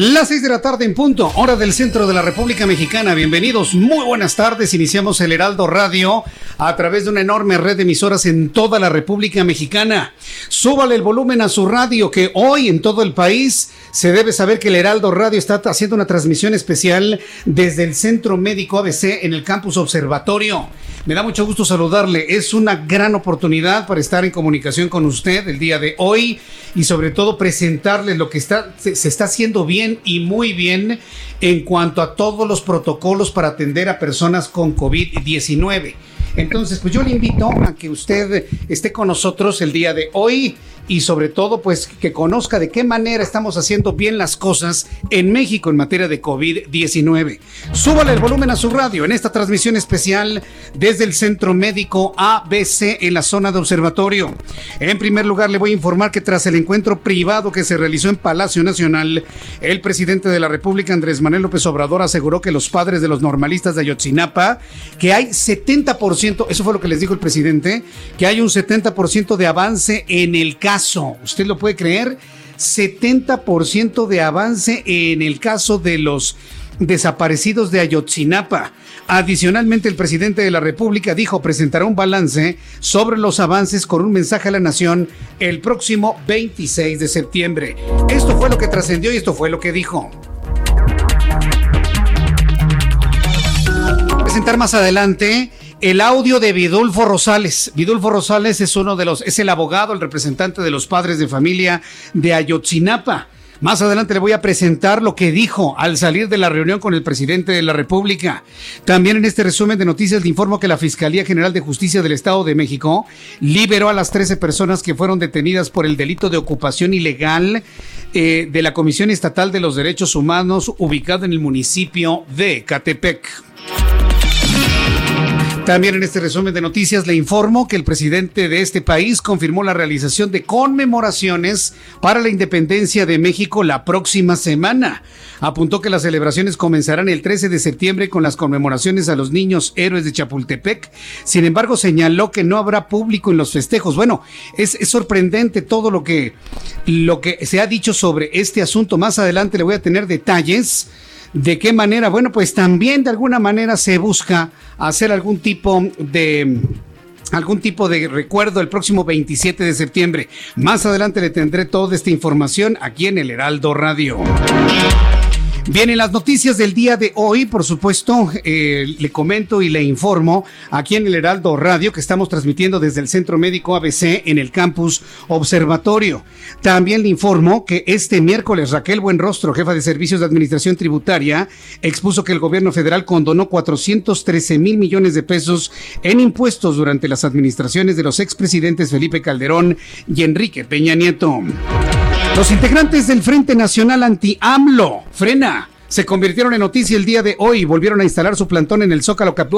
Las seis de la tarde en punto, hora del centro de la República Mexicana. Bienvenidos, muy buenas tardes. Iniciamos el Heraldo Radio a través de una enorme red de emisoras en toda la República Mexicana. Súbale el volumen a su radio, que hoy en todo el país se debe saber que el Heraldo Radio está haciendo una transmisión especial desde el Centro Médico ABC en el Campus Observatorio. Me da mucho gusto saludarle. Es una gran oportunidad para estar en comunicación con usted el día de hoy y sobre todo presentarle lo que se, se está haciendo bien y muy bien en cuanto a todos los protocolos para atender a personas con COVID-19. Entonces, pues yo le invito a que usted esté con nosotros el día de hoy y sobre todo pues que conozca de qué manera estamos haciendo bien las cosas en México en materia de COVID-19. Súbale el volumen a su radio en esta transmisión especial desde el Centro Médico ABC en la zona de observatorio. En primer lugar le voy a informar que tras el encuentro privado que se realizó en Palacio Nacional, el presidente de la República Andrés Manuel López Obrador aseguró que los padres de los normalistas de Ayotzinapa, que hay 70%, eso fue lo que les dijo el presidente, que hay un 70% de avance en el caso ¿Usted lo puede creer? 70% de avance en el caso de los desaparecidos de Ayotzinapa. Adicionalmente, el presidente de la República dijo presentará un balance sobre los avances con un mensaje a la nación el próximo 26 de septiembre. Esto fue lo que trascendió y esto fue lo que dijo. Presentar más adelante el audio de Vidulfo Rosales. Vidulfo Rosales es uno de los, es el abogado, el representante de los padres de familia de Ayotzinapa. Más adelante le voy a presentar lo que dijo al salir de la reunión con el presidente de la República. También en este resumen de noticias le informo que la Fiscalía General de Justicia del Estado de México liberó a las 13 personas que fueron detenidas por el delito de ocupación ilegal eh, de la Comisión Estatal de los Derechos Humanos ubicada en el municipio de Catepec. También en este resumen de noticias le informo que el presidente de este país confirmó la realización de conmemoraciones para la independencia de México la próxima semana. Apuntó que las celebraciones comenzarán el 13 de septiembre con las conmemoraciones a los niños héroes de Chapultepec. Sin embargo, señaló que no habrá público en los festejos. Bueno, es, sorprendente todo lo que, lo que se ha dicho sobre este asunto. Más adelante le voy a tener detalles ¿De qué manera? Bueno, pues también de alguna manera se busca hacer algún tipo de algún tipo de recuerdo el próximo 27 de septiembre. Más adelante le tendré toda esta información aquí en el Heraldo Radio. Bien, en las noticias del día de hoy, por supuesto, eh, le comento y le informo aquí en el Heraldo Radio que estamos transmitiendo desde el Centro Médico ABC en el campus Observatorio. También le informo que este miércoles Raquel Buenrostro, jefa de Servicios de Administración Tributaria, expuso que el gobierno federal condonó 413 mil millones de pesos en impuestos durante las administraciones de los expresidentes Felipe Calderón y Enrique Peña Nieto. Los integrantes del Frente Nacional Anti-AMLO, Frena, se convirtieron en noticia el día de hoy y volvieron a instalar su plantón en el Zócalo Cap.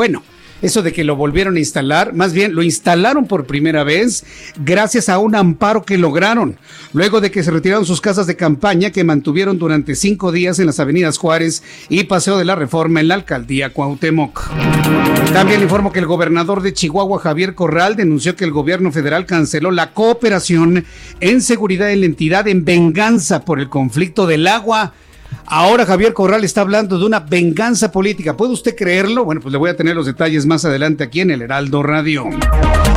Eso de que lo volvieron a instalar, más bien lo instalaron por primera vez gracias a un amparo que lograron, luego de que se retiraron sus casas de campaña que mantuvieron durante cinco días en las avenidas Juárez y Paseo de la Reforma en la alcaldía Cuauhtémoc. También informo que el gobernador de Chihuahua, Javier Corral, denunció que el gobierno federal canceló la cooperación en seguridad en la entidad en venganza por el conflicto del agua Ahora Javier Corral está hablando de una venganza política. ¿Puede usted creerlo? Bueno, pues le voy a tener los detalles más adelante aquí en el Heraldo Radio.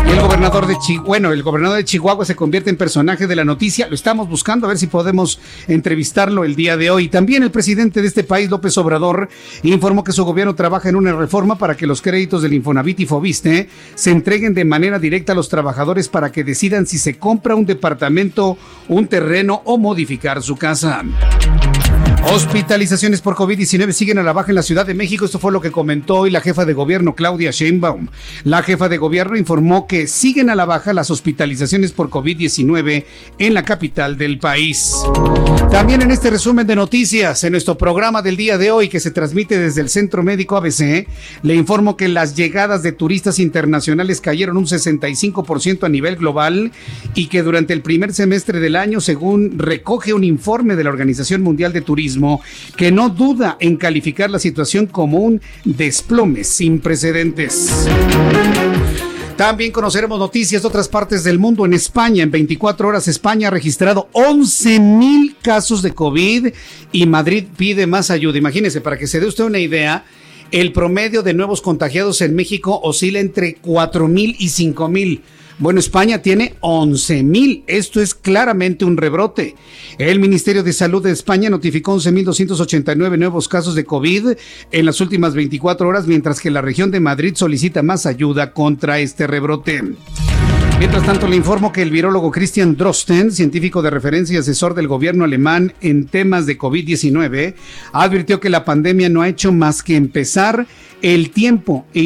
Y el gobernador de Chihuahua, bueno, el gobernador de Chihuahua se convierte en personaje de la noticia. Lo estamos buscando a ver si podemos entrevistarlo el día de hoy. También el presidente de este país, López Obrador, informó que su gobierno trabaja en una reforma para que los créditos del Infonavit y Fobiste se entreguen de manera directa a los trabajadores para que decidan si se compra un departamento, un terreno o modificar su casa. Hospitalizaciones por COVID-19 siguen a la baja en la Ciudad de México. Esto fue lo que comentó hoy la jefa de gobierno, Claudia Sheinbaum. La jefa de gobierno informó que siguen a la baja las hospitalizaciones por COVID-19 en la capital del país. También en este resumen de noticias, en nuestro programa del día de hoy que se transmite desde el Centro Médico ABC, le informo que las llegadas de turistas internacionales cayeron un 65% a nivel global y que durante el primer semestre del año, según recoge un informe de la Organización Mundial de Turismo, que no duda en calificar la situación como un desplome sin precedentes. También conoceremos noticias de otras partes del mundo. En España, en 24 horas, España ha registrado 11 mil casos de COVID y Madrid pide más ayuda. Imagínese, para que se dé usted una idea, el promedio de nuevos contagiados en México oscila entre 4 mil y 5 mil. Bueno, España tiene 11 mil. Esto es claramente un rebrote. El Ministerio de Salud de España notificó 11.289 nuevos casos de COVID en las últimas 24 horas, mientras que la región de Madrid solicita más ayuda contra este rebrote. Mientras tanto, le informo que el virólogo Christian Drosten, científico de referencia y asesor del gobierno alemán en temas de COVID-19, advirtió que la pandemia no ha hecho más que empezar el tiempo e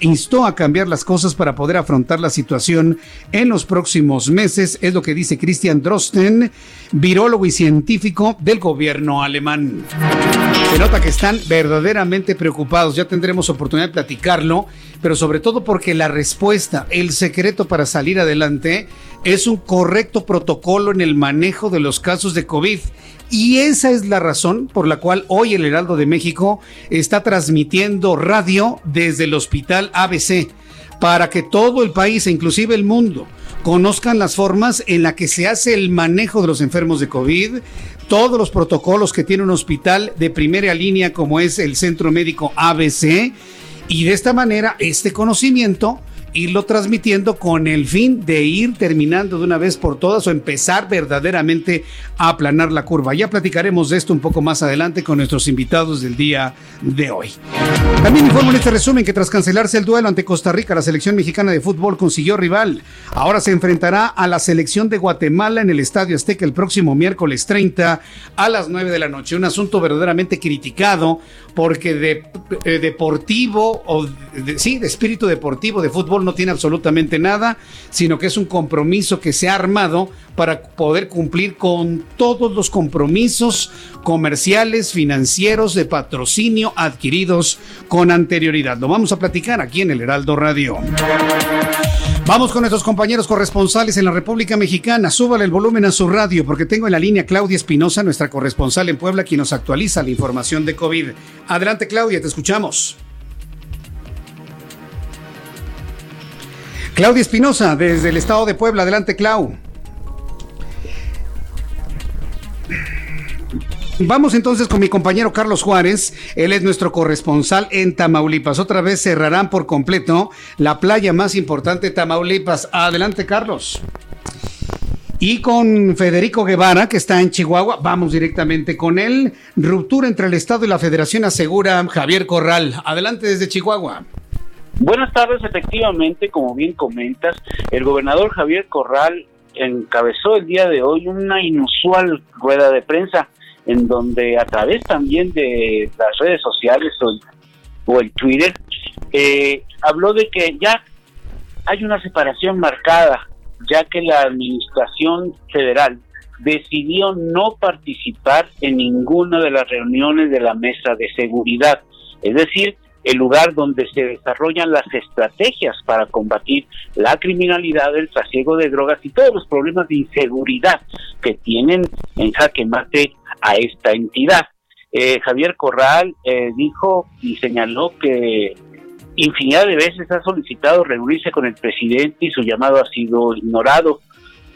instó a cambiar las cosas para poder afrontar la situación en los próximos meses, es lo que dice Christian Drosten, virólogo y científico del gobierno alemán. Se nota que están verdaderamente preocupados, ya tendremos oportunidad de platicarlo, pero sobre todo porque la respuesta, el secreto para salir adelante es un correcto protocolo en el manejo de los casos de COVID. Y esa es la razón por la cual hoy el Heraldo de México está transmitiendo radio desde el Hospital ABC para que todo el país e inclusive el mundo conozcan las formas en las que se hace el manejo de los enfermos de COVID, todos los protocolos que tiene un hospital de primera línea como es el Centro Médico ABC y de esta manera este conocimiento irlo transmitiendo con el fin de ir terminando de una vez por todas o empezar verdaderamente a aplanar la curva. Ya platicaremos de esto un poco más adelante con nuestros invitados del día de hoy. También informo en este resumen que tras cancelarse el duelo ante Costa Rica, la selección mexicana de fútbol consiguió rival. Ahora se enfrentará a la selección de Guatemala en el Estadio Azteca el próximo miércoles 30 a las 9 de la noche. Un asunto verdaderamente criticado porque de, eh, deportivo o sí, de espíritu deportivo de fútbol no tiene absolutamente nada, sino que es un compromiso que se ha armado para poder cumplir con todos los compromisos comerciales, financieros, de patrocinio adquiridos con anterioridad. Lo vamos a platicar aquí en el Heraldo Radio. Vamos con nuestros compañeros corresponsales en la República Mexicana. Súbale el volumen a su radio porque tengo en la línea Claudia Espinosa, nuestra corresponsal en Puebla, quien nos actualiza la información de COVID. Adelante Claudia, te escuchamos. Claudia Espinosa, desde el estado de Puebla. Adelante, Clau. Vamos entonces con mi compañero Carlos Juárez. Él es nuestro corresponsal en Tamaulipas. Otra vez cerrarán por completo la playa más importante de Tamaulipas. Adelante, Carlos. Y con Federico Guevara, que está en Chihuahua, vamos directamente con él. Ruptura entre el Estado y la Federación asegura Javier Corral. Adelante desde Chihuahua. Buenas tardes, efectivamente, como bien comentas, el gobernador Javier Corral encabezó el día de hoy una inusual rueda de prensa en donde a través también de las redes sociales o, el Twitter eh, habló de que ya hay una separación marcada, ya que la administración federal decidió no participar en ninguna de las reuniones de la mesa de seguridad. Es decir, el lugar donde se desarrollan las estrategias para combatir la criminalidad, el trasiego de drogas y todos los problemas de inseguridad que tienen en jaque mate a esta entidad. Eh, Javier Corral eh, dijo y señaló que infinidad de veces ha solicitado reunirse con el presidente y su llamado ha sido ignorado.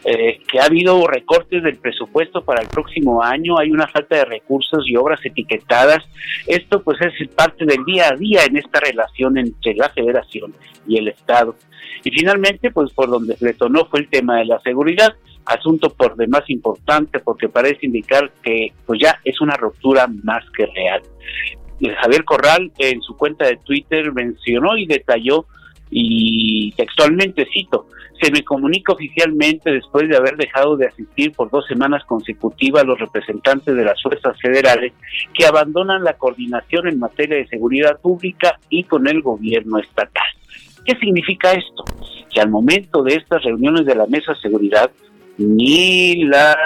Eh, que ha habido recortes del presupuesto para el próximo año, hay una falta de recursos y obras etiquetadas. Esto pues es parte del día a día en esta relación entre la federación y el Estado. Y finalmente, pues por donde detonó fue el tema de la seguridad, asunto por demás importante porque parece indicar que pues ya es una ruptura más que real. Javier Corral en su cuenta de Twitter mencionó y detalló y textualmente cito, se me comunica oficialmente después de haber dejado de asistir por dos semanas consecutivas a los representantes de las fuerzas federales que abandonan la coordinación en materia de seguridad pública y con el gobierno estatal. ¿Qué significa esto? Que al momento de estas reuniones de la mesa de seguridad, ni las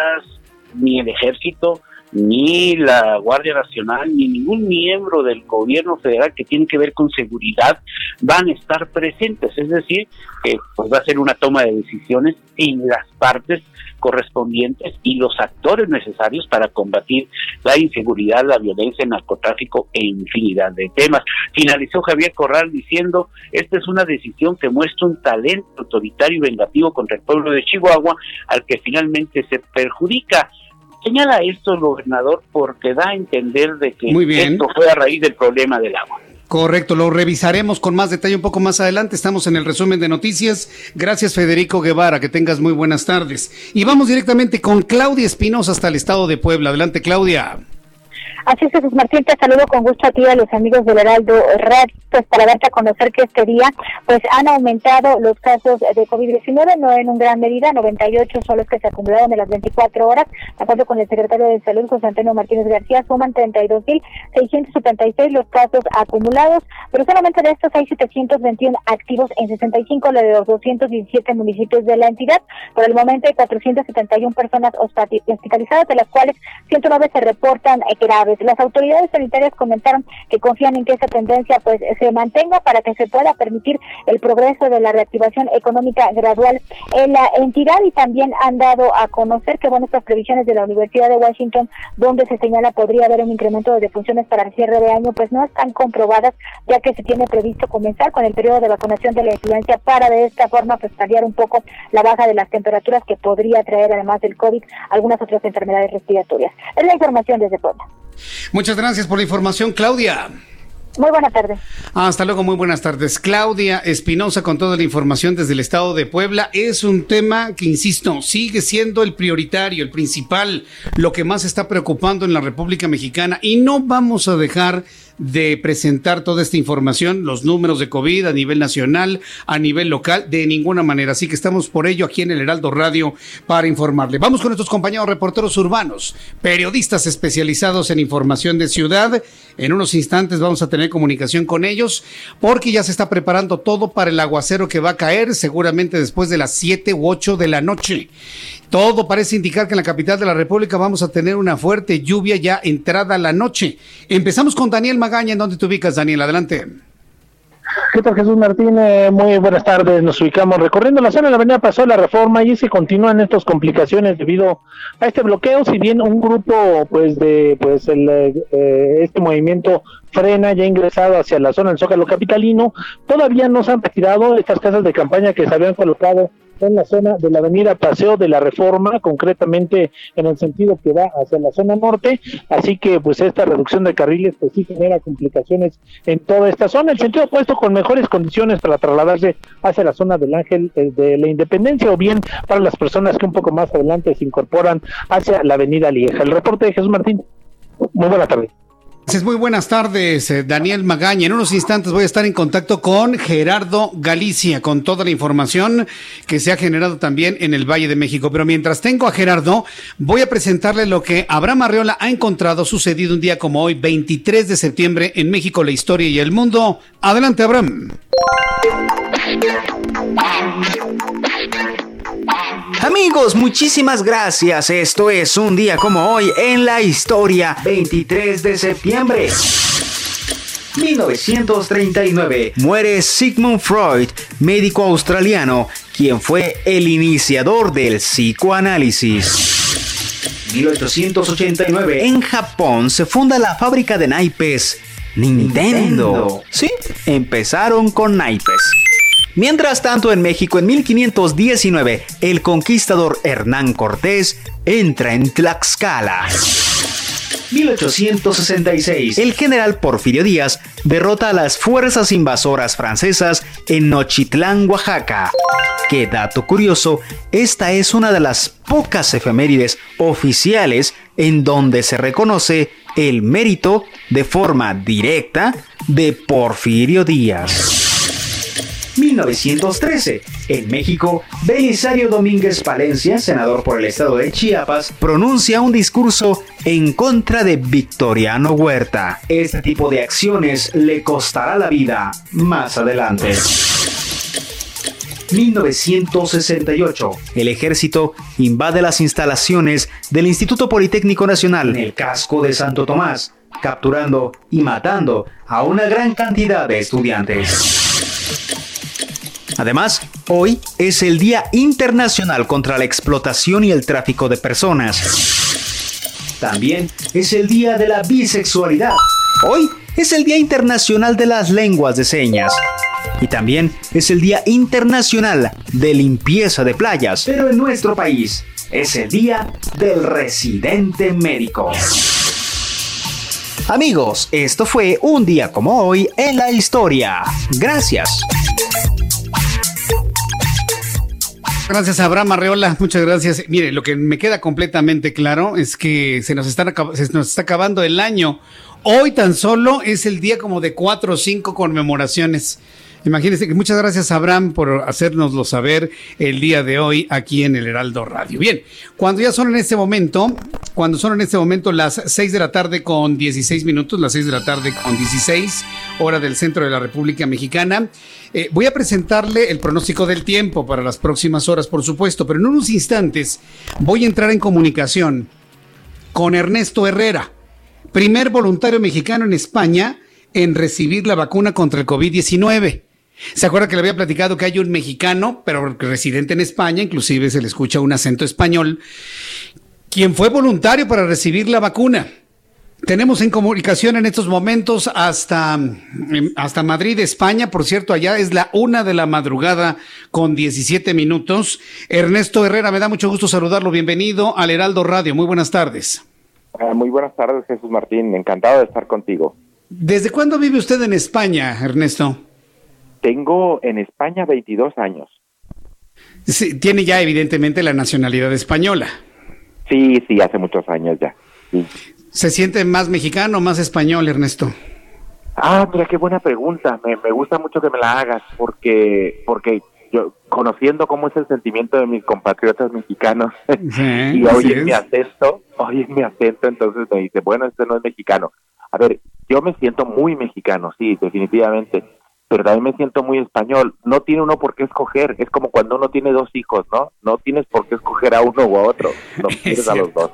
ni el ejército, ni la Guardia Nacional, ni ningún miembro del gobierno federal que tiene que ver con seguridad van a estar presentes. Es decir, que pues va a ser una toma de decisiones sin las partes correspondientes y los actores necesarios para combatir la inseguridad, la violencia, el narcotráfico e infinidad de temas. Finalizó Javier Corral diciendo, esta es una decisión que muestra un talento autoritario y vengativo contra el pueblo de Chihuahua al que finalmente se perjudica. Señala esto el gobernador porque da a entender de que esto fue a raíz del problema del agua. Correcto, lo revisaremos con más detalle un poco más adelante. Estamos en el resumen de noticias. Gracias Federico Guevara, que tengas muy buenas tardes. Y vamos directamente con Claudia Espinosa hasta el estado de Puebla. Adelante Claudia. Así es, Jesús Martín, te saludo con gusto a ti a los amigos del Heraldo Red, pues para darte a conocer que este día pues han aumentado los casos de COVID-19, no en un gran medida, 98 son los que se acumularon en las 24 horas, de acuerdo con el secretario de Salud, José Antonio Martínez García, suman 32.676 los casos acumulados, pero solamente de estos hay 721 activos en 65 de los 217 municipios de la entidad. Por el momento hay 471 personas hospitalizadas, de las cuales 109 se reportan graves. Las autoridades sanitarias comentaron que confían en que esa tendencia pues se mantenga para que se pueda permitir el progreso de la reactivación económica gradual en la entidad y también han dado a conocer que bueno estas previsiones de la Universidad de Washington donde se señala podría haber un incremento de defunciones para el cierre de año pues no están comprobadas ya que se tiene previsto comenzar con el periodo de vacunación de la influencia para de esta forma pues paliar un poco la baja de las temperaturas que podría traer además del COVID algunas otras enfermedades respiratorias. Es la información desde Puebla. Muchas gracias por la información, Claudia. Muy buenas tardes. Hasta luego, muy buenas tardes. Claudia Espinosa con toda la información desde el estado de Puebla. Es un tema que, insisto, sigue siendo el prioritario, el principal, lo que más está preocupando en la República Mexicana y no vamos a dejar de presentar toda esta información, los números de COVID a nivel nacional, a nivel local, de ninguna manera. Así que estamos por ello aquí en el Heraldo Radio para informarle. Vamos con nuestros compañeros reporteros urbanos, periodistas especializados en información de ciudad. En unos instantes vamos a tener comunicación con ellos porque ya se está preparando todo para el aguacero que va a caer seguramente después de las 7 u 8 de la noche. Todo parece indicar que en la capital de la República vamos a tener una fuerte lluvia ya entrada la noche. Empezamos con Daniel Magaña. ¿En dónde te ubicas, Daniel? Adelante. ¿Qué tal Jesús Martín? muy buenas tardes. Nos ubicamos recorriendo la zona de la avenida Pasó la Reforma y se continúan estas complicaciones debido a este bloqueo. Si bien un grupo, pues de, pues el, eh, este movimiento frena ya ingresado hacia la zona del Zócalo capitalino, todavía no se han retirado estas casas de campaña que se habían colocado en la zona de la avenida Paseo de la Reforma, concretamente en el sentido que va hacia la zona norte, así que pues esta reducción de carriles pues sí genera complicaciones en toda esta zona, el sentido opuesto con mejores condiciones para trasladarse hacia la zona del Ángel eh, de la Independencia o bien para las personas que un poco más adelante se incorporan hacia la avenida Lieja. El reporte de Jesús Martín. Muy buena tarde. Muy buenas tardes, eh, Daniel Magaña. En unos instantes voy a estar en contacto con Gerardo Galicia con toda la información que se ha generado también en el Valle de México. Pero mientras tengo a Gerardo, voy a presentarle lo que Abraham Arreola ha encontrado sucedido un día como hoy, 23 de septiembre, en México, la historia y el mundo. Adelante, Abraham. Amigos, muchísimas gracias. Esto es un día como hoy en la historia, 23 de septiembre. 1939 muere Sigmund Freud, médico australiano, quien fue el iniciador del psicoanálisis. 1889 en Japón se funda la fábrica de naipes Nintendo. Sí, empezaron con naipes. Mientras tanto, en México, en 1519, el conquistador Hernán Cortés entra en Tlaxcala. 1866, el general Porfirio Díaz derrota a las fuerzas invasoras francesas en Nochitlán, Oaxaca. Qué dato curioso, esta es una de las pocas efemérides oficiales en donde se reconoce el mérito de forma directa de Porfirio Díaz. 1913. En México, Belisario Domínguez Palencia, senador por el estado de Chiapas, pronuncia un discurso en contra de Victoriano Huerta. Este tipo de acciones le costará la vida más adelante. 1968. El ejército invade las instalaciones del Instituto Politécnico Nacional en el casco de Santo Tomás, capturando y matando a una gran cantidad de estudiantes. Además, hoy es el Día Internacional contra la Explotación y el Tráfico de Personas. También es el Día de la Bisexualidad. Hoy es el Día Internacional de las Lenguas de Señas. Y también es el Día Internacional de Limpieza de Playas. Pero en nuestro país es el Día del Residente Médico. Amigos, esto fue un día como hoy en la historia. Gracias. Gracias, Abraham Arreola. Muchas gracias. Mire, lo que me queda completamente claro es que se nos, están, se nos está acabando el año. Hoy tan solo es el día como de cuatro o cinco conmemoraciones. Imagínense que muchas gracias Abraham por hacérnoslo saber el día de hoy aquí en el Heraldo Radio. Bien, cuando ya son en este momento, cuando son en este momento las 6 de la tarde con 16 minutos, las 6 de la tarde con 16, hora del centro de la República Mexicana, eh, voy a presentarle el pronóstico del tiempo para las próximas horas, por supuesto, pero en unos instantes voy a entrar en comunicación con Ernesto Herrera, primer voluntario mexicano en España en recibir la vacuna contra el COVID-19. ¿Se acuerda que le había platicado que hay un mexicano, pero residente en España, inclusive se le escucha un acento español, quien fue voluntario para recibir la vacuna? Tenemos en comunicación en estos momentos hasta, em, hasta Madrid, España. Por cierto, allá es la una de la madrugada con 17 minutos. Ernesto Herrera, me da mucho gusto saludarlo. Bienvenido al Heraldo Radio. Muy buenas tardes. Ah, muy buenas tardes, Jesús Martín. Encantado de estar contigo. ¿Desde cuándo vive usted en España, Ernesto? Tengo en España 22 años. Sí, tiene ya evidentemente la nacionalidad española. Sí, sí, hace muchos años ya. ¿Se siente más mexicano o más español, Ernesto? Ah, mira, qué buena pregunta. Me, me gusta mucho que me la hagas porque, porque yo, conociendo cómo es el sentimiento de mis compatriotas mexicanos y oyen mi acento, oyen mi acento, entonces me dice, bueno, este no es mexicano. A ver, yo me siento muy mexicano, sí, definitivamente pero también me siento muy español. No tiene uno por qué escoger, es como cuando uno tiene dos hijos, ¿no? No tienes por qué escoger a uno o a otro, no quieres a los dos.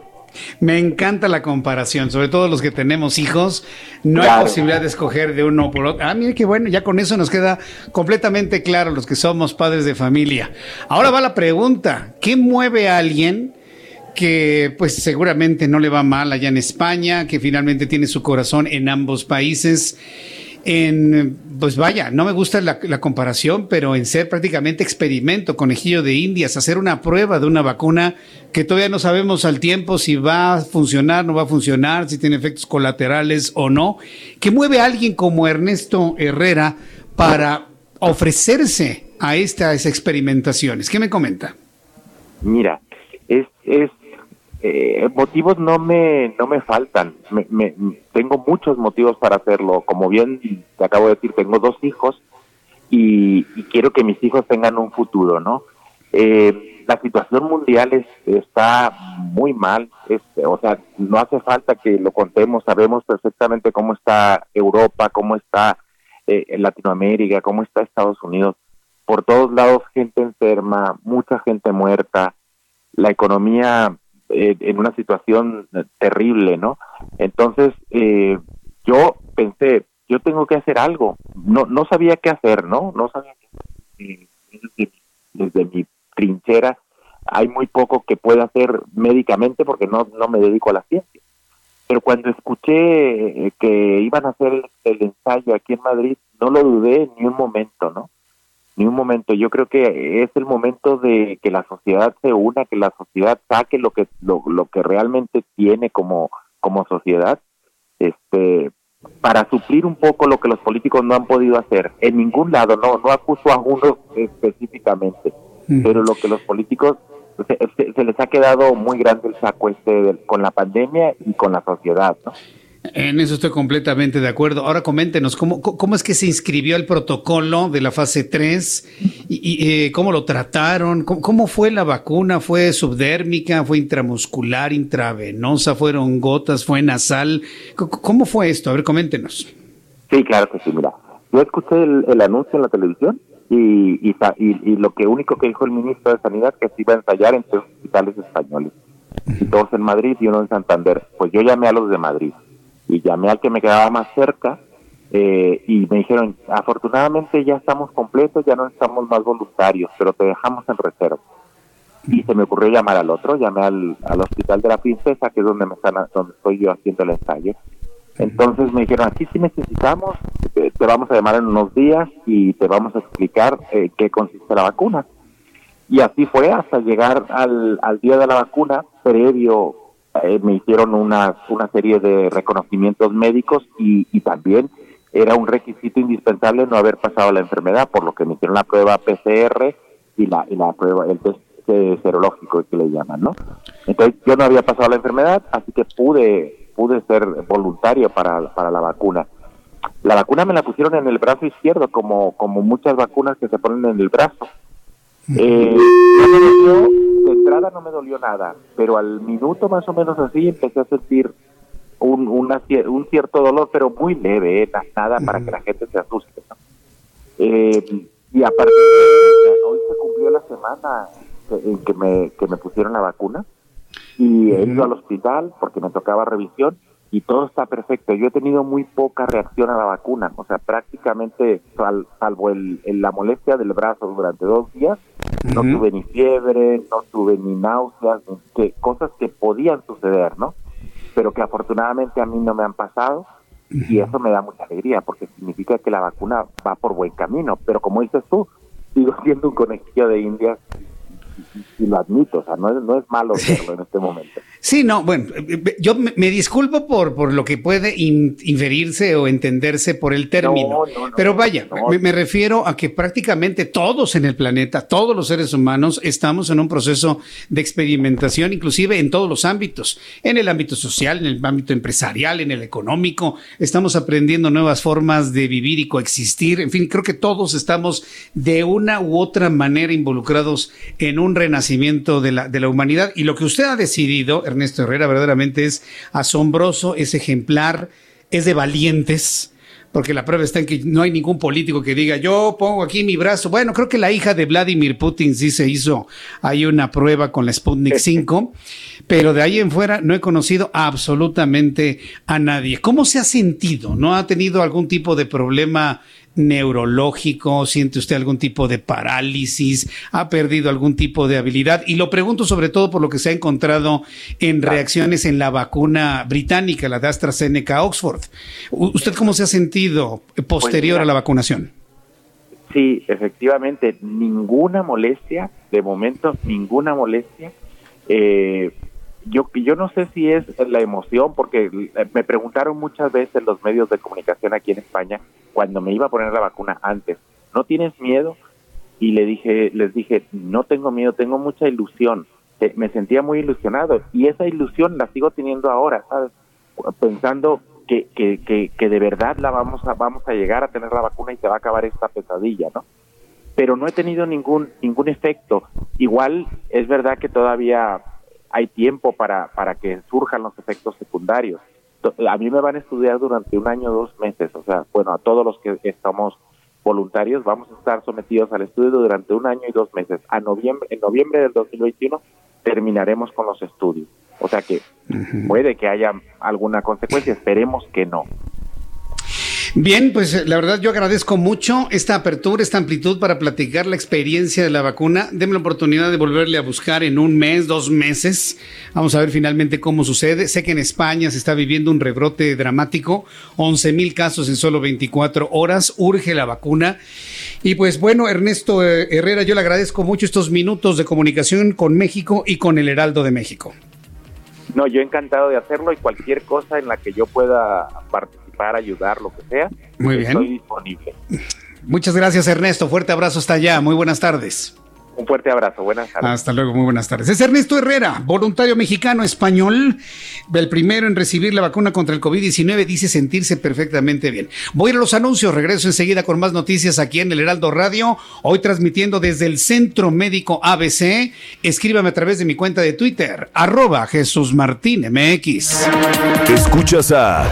Me encanta la comparación, sobre todo los que tenemos hijos, no hay posibilidad de escoger de uno por otro. Ah, mire qué bueno, ya con eso nos queda completamente claro los que somos padres de familia. Ahora va la pregunta, ¿qué mueve a alguien que pues seguramente no le va mal allá en España, que finalmente tiene su corazón en ambos países? En, pues vaya, no me gusta la, comparación, pero en ser prácticamente experimento, conejillo de indias, hacer una prueba de una vacuna que todavía no sabemos al tiempo si va a funcionar, no va a funcionar, si tiene efectos colaterales o no, que mueve a alguien como Ernesto Herrera para ofrecerse a estas experimentaciones. ¿Qué me comenta? Mira, es, es eh, motivos no me no me faltan. Me, tengo muchos motivos para hacerlo. Como bien te acabo de decir tengo dos hijos y, quiero que mis hijos tengan un futuro no eh, la situación mundial es, está muy mal. O sea no hace falta que lo contemos. Sabemos perfectamente cómo está Europa cómo está eh, Latinoamérica cómo está Estados Unidos. Por todos lados gente enferma mucha gente muerta. La economía eh, en una situación terrible, ¿no? Entonces, eh, yo pensé, yo tengo que hacer algo. No, no sabía qué hacer, ¿no? No sabía qué hacer. Desde mi trinchera hay muy poco que pueda hacer médicamente porque no, no me dedico a la ciencia. Pero cuando escuché eh, que iban a hacer el, ensayo aquí en Madrid, no lo dudé ni un momento, ¿no? Ni un momento. Yo creo que es el momento de que la sociedad se una, que la sociedad saque lo que lo, lo que realmente tiene como como sociedad, este, para suplir un poco lo que los políticos no han podido hacer. En ningún lado, no, no acuso a uno específicamente, pero lo que los políticos se, les ha quedado muy grande el saco este con la pandemia y con la sociedad, ¿no? En eso estoy completamente de acuerdo. Ahora coméntenos, ¿cómo, cómo es que se inscribió el protocolo de la fase 3 y, eh, cómo lo trataron? ¿Cómo, fue la vacuna? ¿Fue subdérmica? ¿Fue intramuscular, intravenosa? ¿Fueron gotas? ¿Fue nasal? ¿Cómo fue esto? A ver, coméntenos. Sí, claro que sí. Mira, yo escuché el, anuncio en la televisión y, lo que único que dijo el ministro de Sanidad que se iba a ensayar en tres hospitales españoles. Y todos en Madrid y uno en Santander. Pues yo llamé a los de Madrid y llamé al que me quedaba más cerca eh, y me dijeron, afortunadamente ya estamos completos, ya no estamos más voluntarios, pero te dejamos en reserva. Y se me ocurrió llamar al otro, llamé al, al Hospital de la Princesa, que es donde, me están, donde estoy yo haciendo el ensayo. Entonces me dijeron, aquí sí necesitamos, te, vamos a llamar en unos días y te vamos a explicar eh, qué consiste la vacuna. Y así fue hasta llegar al, al día de la vacuna, previo eh, me hicieron una, una serie de reconocimientos médicos y, y también era un requisito indispensable no haber pasado la enfermedad, por lo que me hicieron la prueba PCR y la, y la prueba, el test eh, serológico que le llaman, ¿no? Entonces yo no había pasado la enfermedad, así que pude, pude ser voluntario para, para la vacuna. La vacuna me la pusieron en el brazo izquierdo, como, como muchas vacunas que se ponen en el brazo. Eh, de entrada no me dolió nada, pero al minuto más o menos así empecé a sentir un, un cierto dolor, pero muy leve, eh, nada para que la gente se asuste. Eh, y aparte, hoy se cumplió la semana en que me, que me pusieron la vacuna y he ido al hospital porque me tocaba revisión y todo está perfecto. Yo he tenido muy poca reacción a la vacuna, o sea, prácticamente salvo el, la molestia del brazo durante dos días, no tuve ni fiebre, no tuve ni náuseas, que, cosas que podían suceder, ¿no? Pero que afortunadamente a mí no me han pasado y eso me da mucha alegría porque significa que la vacuna va por buen camino. Pero como dices tú, sigo siendo un conejillo de indias y, lo admito, o sea, no es, no es malo serlo en este momento. Sí, no, bueno, yo me, disculpo por, por lo que puede inferirse o entenderse por el término, pero vaya, me, refiero a que prácticamente todos en el planeta, todos los seres humanos, estamos en un proceso de experimentación, inclusive en todos los ámbitos, en el ámbito social, en el ámbito empresarial, en el económico, estamos aprendiendo nuevas formas de vivir y coexistir, en fin, creo que todos estamos de una u otra manera involucrados en un renacimiento de la, de la humanidad y lo que usted ha decidido, Ernesto Herrera, verdaderamente es asombroso, es ejemplar, es de valientes porque la prueba está en que no hay ningún político que diga, yo pongo aquí mi brazo. Bueno, creo que la hija de Vladimir Putin sí se hizo, hay una prueba con la Sputnik 5, pero de ahí en fuera no he conocido absolutamente a nadie. ¿Cómo se ha sentido? ¿No ha tenido algún tipo de problema neurológico? ¿Siente usted algún tipo de parálisis? ¿Ha perdido algún tipo de habilidad? Y lo pregunto sobre todo por lo que se ha encontrado en reacciones en la vacuna británica, la de AstraZeneca Oxford. ¿Usted cómo se ha sentido posterior pues a la vacunación? Sí, efectivamente, ninguna molestia, de momento ninguna molestia. Eh, yo, yo no sé si es la emoción, porque me preguntaron muchas veces los medios de comunicación aquí en España cuando me iba a poner la vacuna antes, ¿no tienes miedo? Y le dije, les dije, no tengo miedo, tengo mucha ilusión. Me sentía muy ilusionado y esa ilusión la sigo teniendo ahora, ¿sabes? Pensando que, que, que, que de verdad la vamos a, vamos a llegar a tener la vacuna y se va a acabar esta pesadilla, ¿no? Pero no he tenido ningún, ningún efecto. Igual es verdad que todavía hay tiempo para, para que surjan los efectos secundarios. A mí me van a estudiar durante un año, dos meses, o sea, bueno, a todos los que estamos voluntarios vamos a estar sometidos al estudio durante un año y dos meses. A noviembre, en noviembre del 2021 terminaremos con los estudios. O sea que puede que haya alguna consecuencia, esperemos que no. Bien, pues la verdad yo agradezco mucho esta apertura, esta amplitud para platicar la experiencia de la vacuna. Deme la oportunidad de volverle a buscar en un mes, dos meses. Vamos a ver finalmente cómo sucede. Sé que en España se está viviendo un rebrote dramático, 11 mil casos en solo 24 horas. Urge la vacuna. Y pues bueno, Ernesto eh, Herrera, yo le agradezco mucho estos minutos de comunicación con México y con el Heraldo de México. No, yo encantado de hacerlo y cualquier cosa en la que yo pueda participar, ayudar, lo que sea, Muy bien. estoy disponible. Muchas gracias, Ernesto. Fuerte abrazo hasta allá. Muy buenas tardes. Un fuerte abrazo, buenas tardes. Hasta luego, muy buenas tardes. Es Ernesto Herrera, voluntario mexicano español, el primero en recibir la vacuna contra el COVID-19, dice sentirse perfectamente bien. Voy a ir a los anuncios, regreso enseguida con más noticias aquí en el Heraldo Radio, hoy transmitiendo desde el Centro Médico ABC. Escríbame a través de mi cuenta de Twitter, arroba Jesús Martín MX. Escuchas a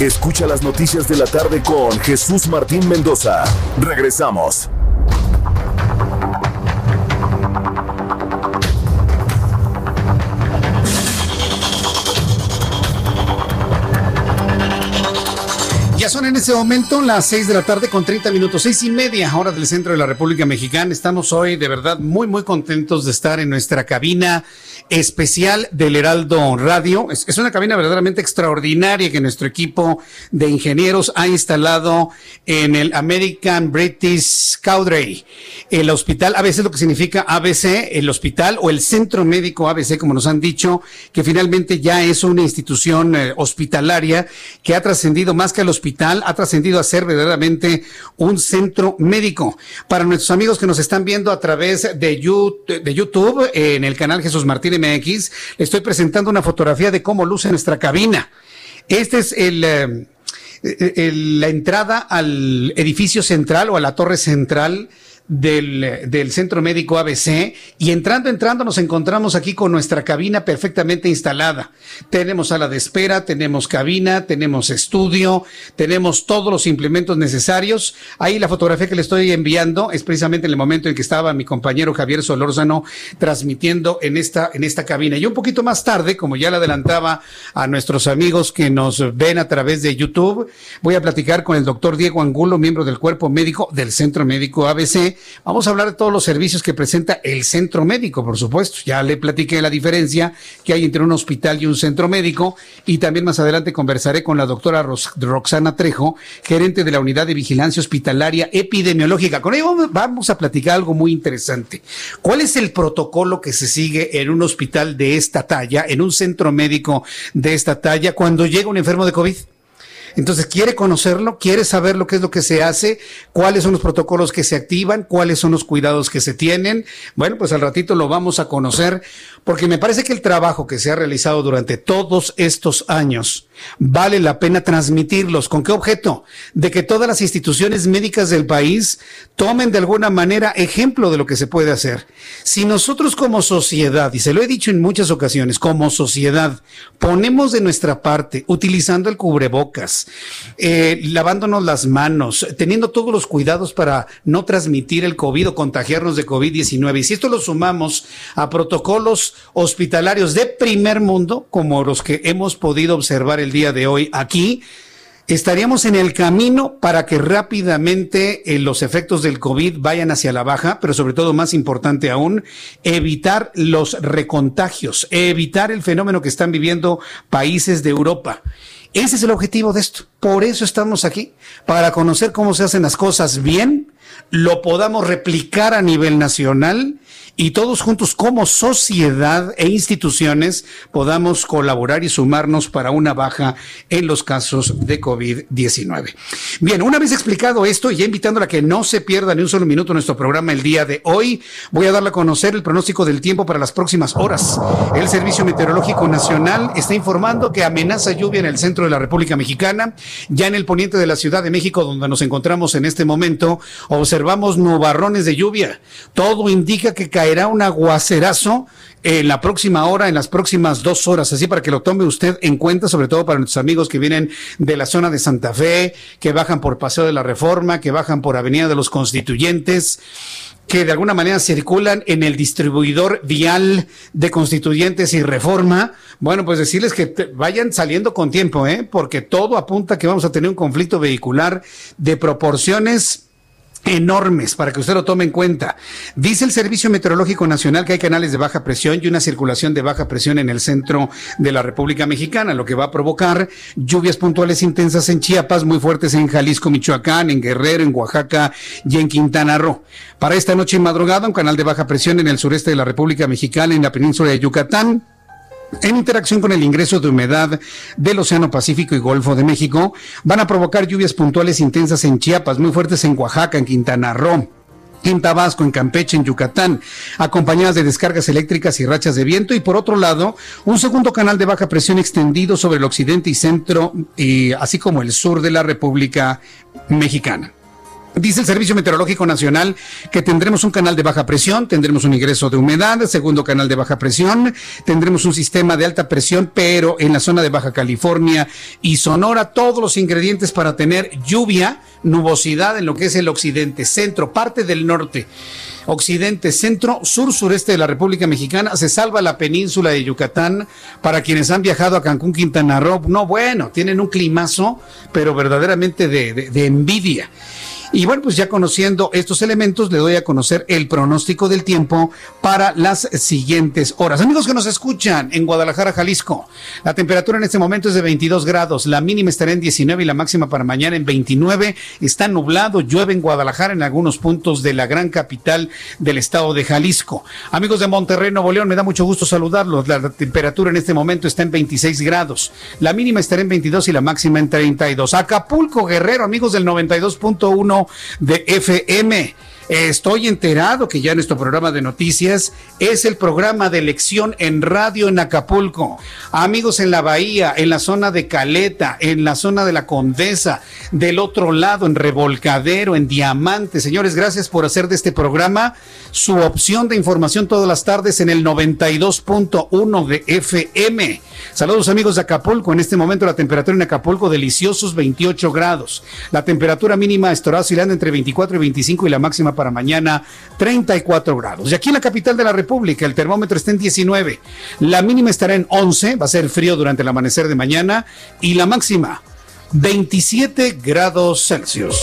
Escucha las noticias de la tarde con Jesús Martín Mendoza. Regresamos. Ya son en este momento las seis de la tarde con 30 minutos, seis y media hora del centro de la República Mexicana. Estamos hoy de verdad muy, muy contentos de estar en nuestra cabina especial del Heraldo Radio. Es, una cabina verdaderamente extraordinaria que nuestro equipo de ingenieros ha instalado en el American British Cowdrey, el hospital ABC, lo que significa ABC, el hospital o el centro médico ABC, como nos han dicho, que finalmente ya es una institución eh, hospitalaria que ha trascendido más que al hospital ha trascendido a ser verdaderamente un centro médico. Para nuestros amigos que nos están viendo a través de YouTube, de YouTube en el canal Jesús Martín Le estoy presentando una fotografía de cómo luce nuestra cabina. Este es el, eh, el- la entrada al edificio central o a la torre central del, del centro médico ABC y entrando, entrando nos encontramos aquí con nuestra cabina perfectamente instalada. Tenemos sala de espera, tenemos cabina, tenemos estudio, tenemos todos los implementos necesarios. Ahí la fotografía que le estoy enviando es precisamente en el momento en que estaba mi compañero Javier Solórzano transmitiendo en esta, en esta cabina. Y un poquito más tarde, como ya le adelantaba a nuestros amigos que nos ven a través de YouTube, voy a platicar con el doctor Diego Angulo, miembro del cuerpo médico del Centro Médico ABC. Vamos a hablar de todos los servicios que presenta el centro médico, por supuesto. Ya le platiqué la diferencia que hay entre un hospital y un centro médico. Y también más adelante conversaré con la doctora Roxana Trejo, gerente de la unidad de vigilancia hospitalaria epidemiológica. Con ella vamos a platicar algo muy interesante. ¿Cuál es el protocolo que se sigue en un hospital de esta talla, en un centro médico de esta talla, cuando llega un enfermo de COVID? Entonces, quiere conocerlo, quiere saber lo que es lo que se hace, cuáles son los protocolos que se activan, cuáles son los cuidados que se tienen. Bueno, pues al ratito lo vamos a conocer, porque me parece que el trabajo que se ha realizado durante todos estos años vale la pena transmitirlos. ¿Con qué objeto? De que todas las instituciones médicas del país tomen de alguna manera ejemplo de lo que se puede hacer. Si nosotros como sociedad, y se lo he dicho en muchas ocasiones, como sociedad, ponemos de nuestra parte, utilizando el cubrebocas, eh, lavándonos las manos, teniendo todos los cuidados para no transmitir el COVID o contagiarnos de COVID-19, y si esto lo sumamos a protocolos hospitalarios de primer mundo, como los que hemos podido observar el día de hoy aquí, estaríamos en el camino para que rápidamente eh, los efectos del COVID vayan hacia la baja, pero sobre todo más importante aún, evitar los recontagios, evitar el fenómeno que están viviendo países de Europa. Ese es el objetivo de esto. Por eso estamos aquí, para conocer cómo se hacen las cosas bien, lo podamos replicar a nivel nacional y todos juntos como sociedad e instituciones podamos colaborar y sumarnos para una baja en los casos de COVID-19. Bien, una vez explicado esto y invitándola a que no se pierda ni un solo minuto nuestro programa el día de hoy, voy a darle a conocer el pronóstico del tiempo para las próximas horas. El Servicio Meteorológico Nacional está informando que amenaza lluvia en el centro de la República Mexicana, ya en el poniente de la Ciudad de México, donde nos encontramos en este momento, observamos nubarrones de lluvia. Todo indica que caerá un aguacerazo en la próxima hora, en las próximas dos horas, así para que lo tome usted en cuenta, sobre todo para nuestros amigos que vienen de la zona de Santa Fe, que bajan por Paseo de la Reforma, que bajan por Avenida de los Constituyentes que de alguna manera circulan en el distribuidor vial de constituyentes y reforma, bueno, pues decirles que vayan saliendo con tiempo, ¿eh? porque todo apunta que vamos a tener un conflicto vehicular de proporciones enormes para que usted lo tome en cuenta. Dice el Servicio Meteorológico Nacional que hay canales de baja presión y una circulación de baja presión en el centro de la República Mexicana, lo que va a provocar lluvias puntuales intensas en Chiapas, muy fuertes en Jalisco, Michoacán, en Guerrero, en Oaxaca y en Quintana Roo. Para esta noche y madrugada, un canal de baja presión en el sureste de la República Mexicana, en la península de Yucatán en interacción con el ingreso de humedad del Océano Pacífico y Golfo de México, van a provocar lluvias puntuales intensas en Chiapas, muy fuertes en Oaxaca, en Quintana Roo, en Tabasco, en Campeche, en Yucatán, acompañadas de descargas eléctricas y rachas de viento. Y por otro lado, un segundo canal de baja presión extendido sobre el occidente y centro, así como el sur de la República Mexicana. Dice el Servicio Meteorológico Nacional que tendremos un canal de baja presión, tendremos un ingreso de humedad, segundo canal de baja presión, tendremos un sistema de alta presión, pero en la zona de Baja California y Sonora, todos los ingredientes para tener lluvia, nubosidad en lo que es el occidente, centro, parte del norte, occidente, centro, sur, sureste de la República Mexicana. Se salva la península de Yucatán para quienes han viajado a Cancún, Quintana Roo. No, bueno, tienen un climazo, pero verdaderamente de, de envidia. Y bueno, pues ya conociendo estos elementos, le doy a conocer el pronóstico del tiempo para las siguientes horas. Amigos que nos escuchan en Guadalajara, Jalisco, la temperatura en este momento es de 22 grados, la mínima estará en 19 y la máxima para mañana en 29. Está nublado, llueve en Guadalajara en algunos puntos de la gran capital del estado de Jalisco. Amigos de Monterrey, Nuevo León, me da mucho gusto saludarlos. La temperatura en este momento está en 26 grados, la mínima estará en 22 y la máxima en 32. Acapulco, Guerrero, amigos del 92.1 de FM. Estoy enterado que ya nuestro programa de noticias es el programa de elección en radio en Acapulco. Amigos en la Bahía, en la zona de Caleta, en la zona de la Condesa, del otro lado, en Revolcadero, en Diamante. Señores, gracias por hacer de este programa su opción de información todas las tardes en el 92.1 de FM. Saludos amigos de Acapulco. En este momento la temperatura en Acapulco deliciosos 28 grados. La temperatura mínima estará oscilando entre 24 y 25 y la máxima para mañana 34 grados. Y aquí en la capital de la República el termómetro está en 19. La mínima estará en 11, va a ser frío durante el amanecer de mañana y la máxima 27 grados Celsius.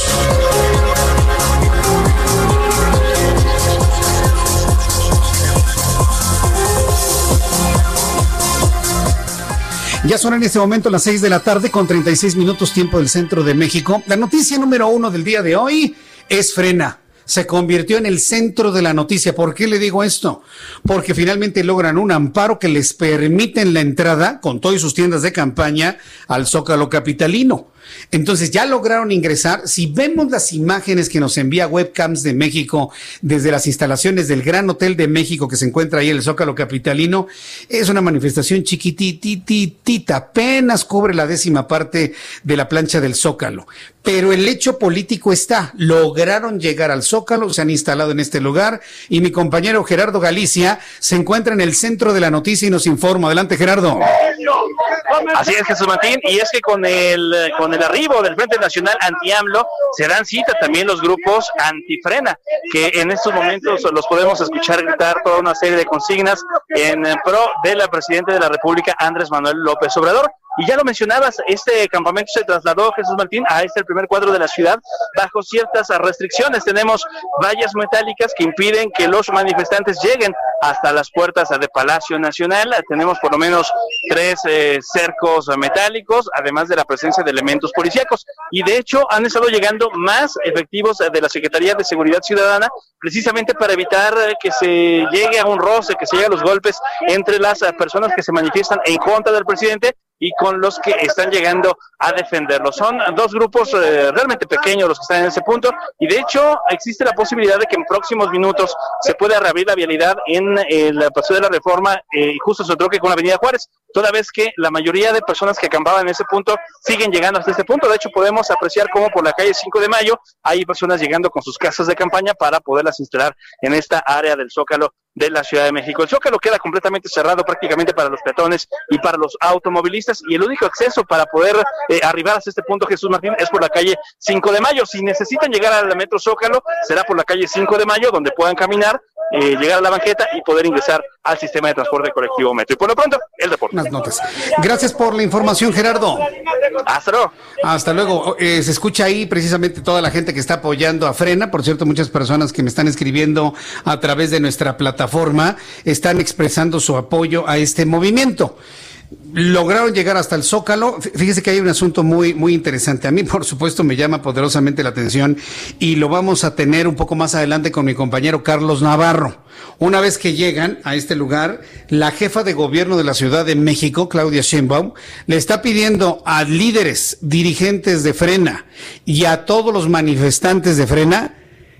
Ya son en este momento las 6 de la tarde con 36 minutos tiempo del centro de México. La noticia número uno del día de hoy es frena se convirtió en el centro de la noticia. ¿Por qué le digo esto? Porque finalmente logran un amparo que les permiten la entrada con todas sus tiendas de campaña al Zócalo Capitalino. Entonces ya lograron ingresar. Si vemos las imágenes que nos envía Webcams de México desde las instalaciones del Gran Hotel de México que se encuentra ahí en el Zócalo Capitalino, es una manifestación chiquitititita, apenas cubre la décima parte de la plancha del Zócalo. Pero el hecho político está, lograron llegar al Zócalo, se han instalado en este lugar y mi compañero Gerardo Galicia se encuentra en el centro de la noticia y nos informa. Adelante, Gerardo. Así es, Jesús Martín, y es que con el, con el arribo del Frente Nacional Anti-AMLO se dan cita también los grupos antifrena, que en estos momentos los podemos escuchar gritar toda una serie de consignas en pro de la Presidenta de la República, Andrés Manuel López Obrador. Y ya lo mencionabas, este campamento se trasladó, Jesús Martín, a este primer cuadro de la ciudad bajo ciertas restricciones. Tenemos vallas metálicas que impiden que los manifestantes lleguen hasta las puertas de Palacio Nacional. Tenemos por lo menos tres eh, cercos metálicos, además de la presencia de elementos policíacos. Y de hecho han estado llegando más efectivos de la Secretaría de Seguridad Ciudadana, precisamente para evitar que se llegue a un roce, que se llegue a los golpes entre las personas que se manifiestan en contra del presidente y con los que están llegando a defenderlo. Son dos grupos eh, realmente pequeños los que están en ese punto y de hecho existe la posibilidad de que en próximos minutos se pueda reabrir la vialidad en eh, Paseo de la Reforma eh, y justo se troque con la Avenida Juárez, toda vez que la mayoría de personas que acampaban en ese punto siguen llegando hasta este punto. De hecho, podemos apreciar cómo por la calle 5 de Mayo hay personas llegando con sus casas de campaña para poderlas instalar en esta área del Zócalo de la Ciudad de México. El Zócalo queda completamente cerrado prácticamente para los peatones y para los automovilistas y el único acceso para poder eh, arribar hasta este punto, Jesús Martín, es por la calle 5 de Mayo. Si necesitan llegar al Metro Zócalo, será por la calle 5 de Mayo, donde puedan caminar eh, llegar a la banqueta y poder ingresar al sistema de transporte colectivo metro. Y por lo pronto, el deporte. Unas notas. Gracias por la información, Gerardo. Hasta luego. Hasta luego. Eh, se escucha ahí precisamente toda la gente que está apoyando a Frena. Por cierto, muchas personas que me están escribiendo a través de nuestra plataforma están expresando su apoyo a este movimiento lograron llegar hasta el Zócalo. Fíjese que hay un asunto muy, muy interesante. A mí, por supuesto, me llama poderosamente la atención y lo vamos a tener un poco más adelante con mi compañero Carlos Navarro. Una vez que llegan a este lugar, la jefa de gobierno de la Ciudad de México, Claudia Sheinbaum, le está pidiendo a líderes, dirigentes de Frena y a todos los manifestantes de Frena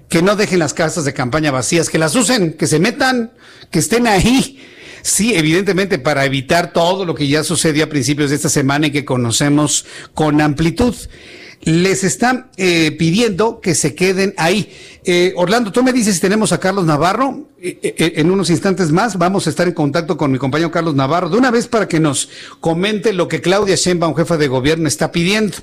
que no dejen las casas de campaña vacías, que las usen, que se metan, que estén ahí Sí, evidentemente para evitar todo lo que ya sucedió a principios de esta semana y que conocemos con amplitud. Les están eh, pidiendo que se queden ahí. Eh, Orlando, tú me dices si tenemos a Carlos Navarro. Eh, eh, en unos instantes más vamos a estar en contacto con mi compañero Carlos Navarro de una vez para que nos comente lo que Claudia Sheinbaum, jefa de gobierno, está pidiendo.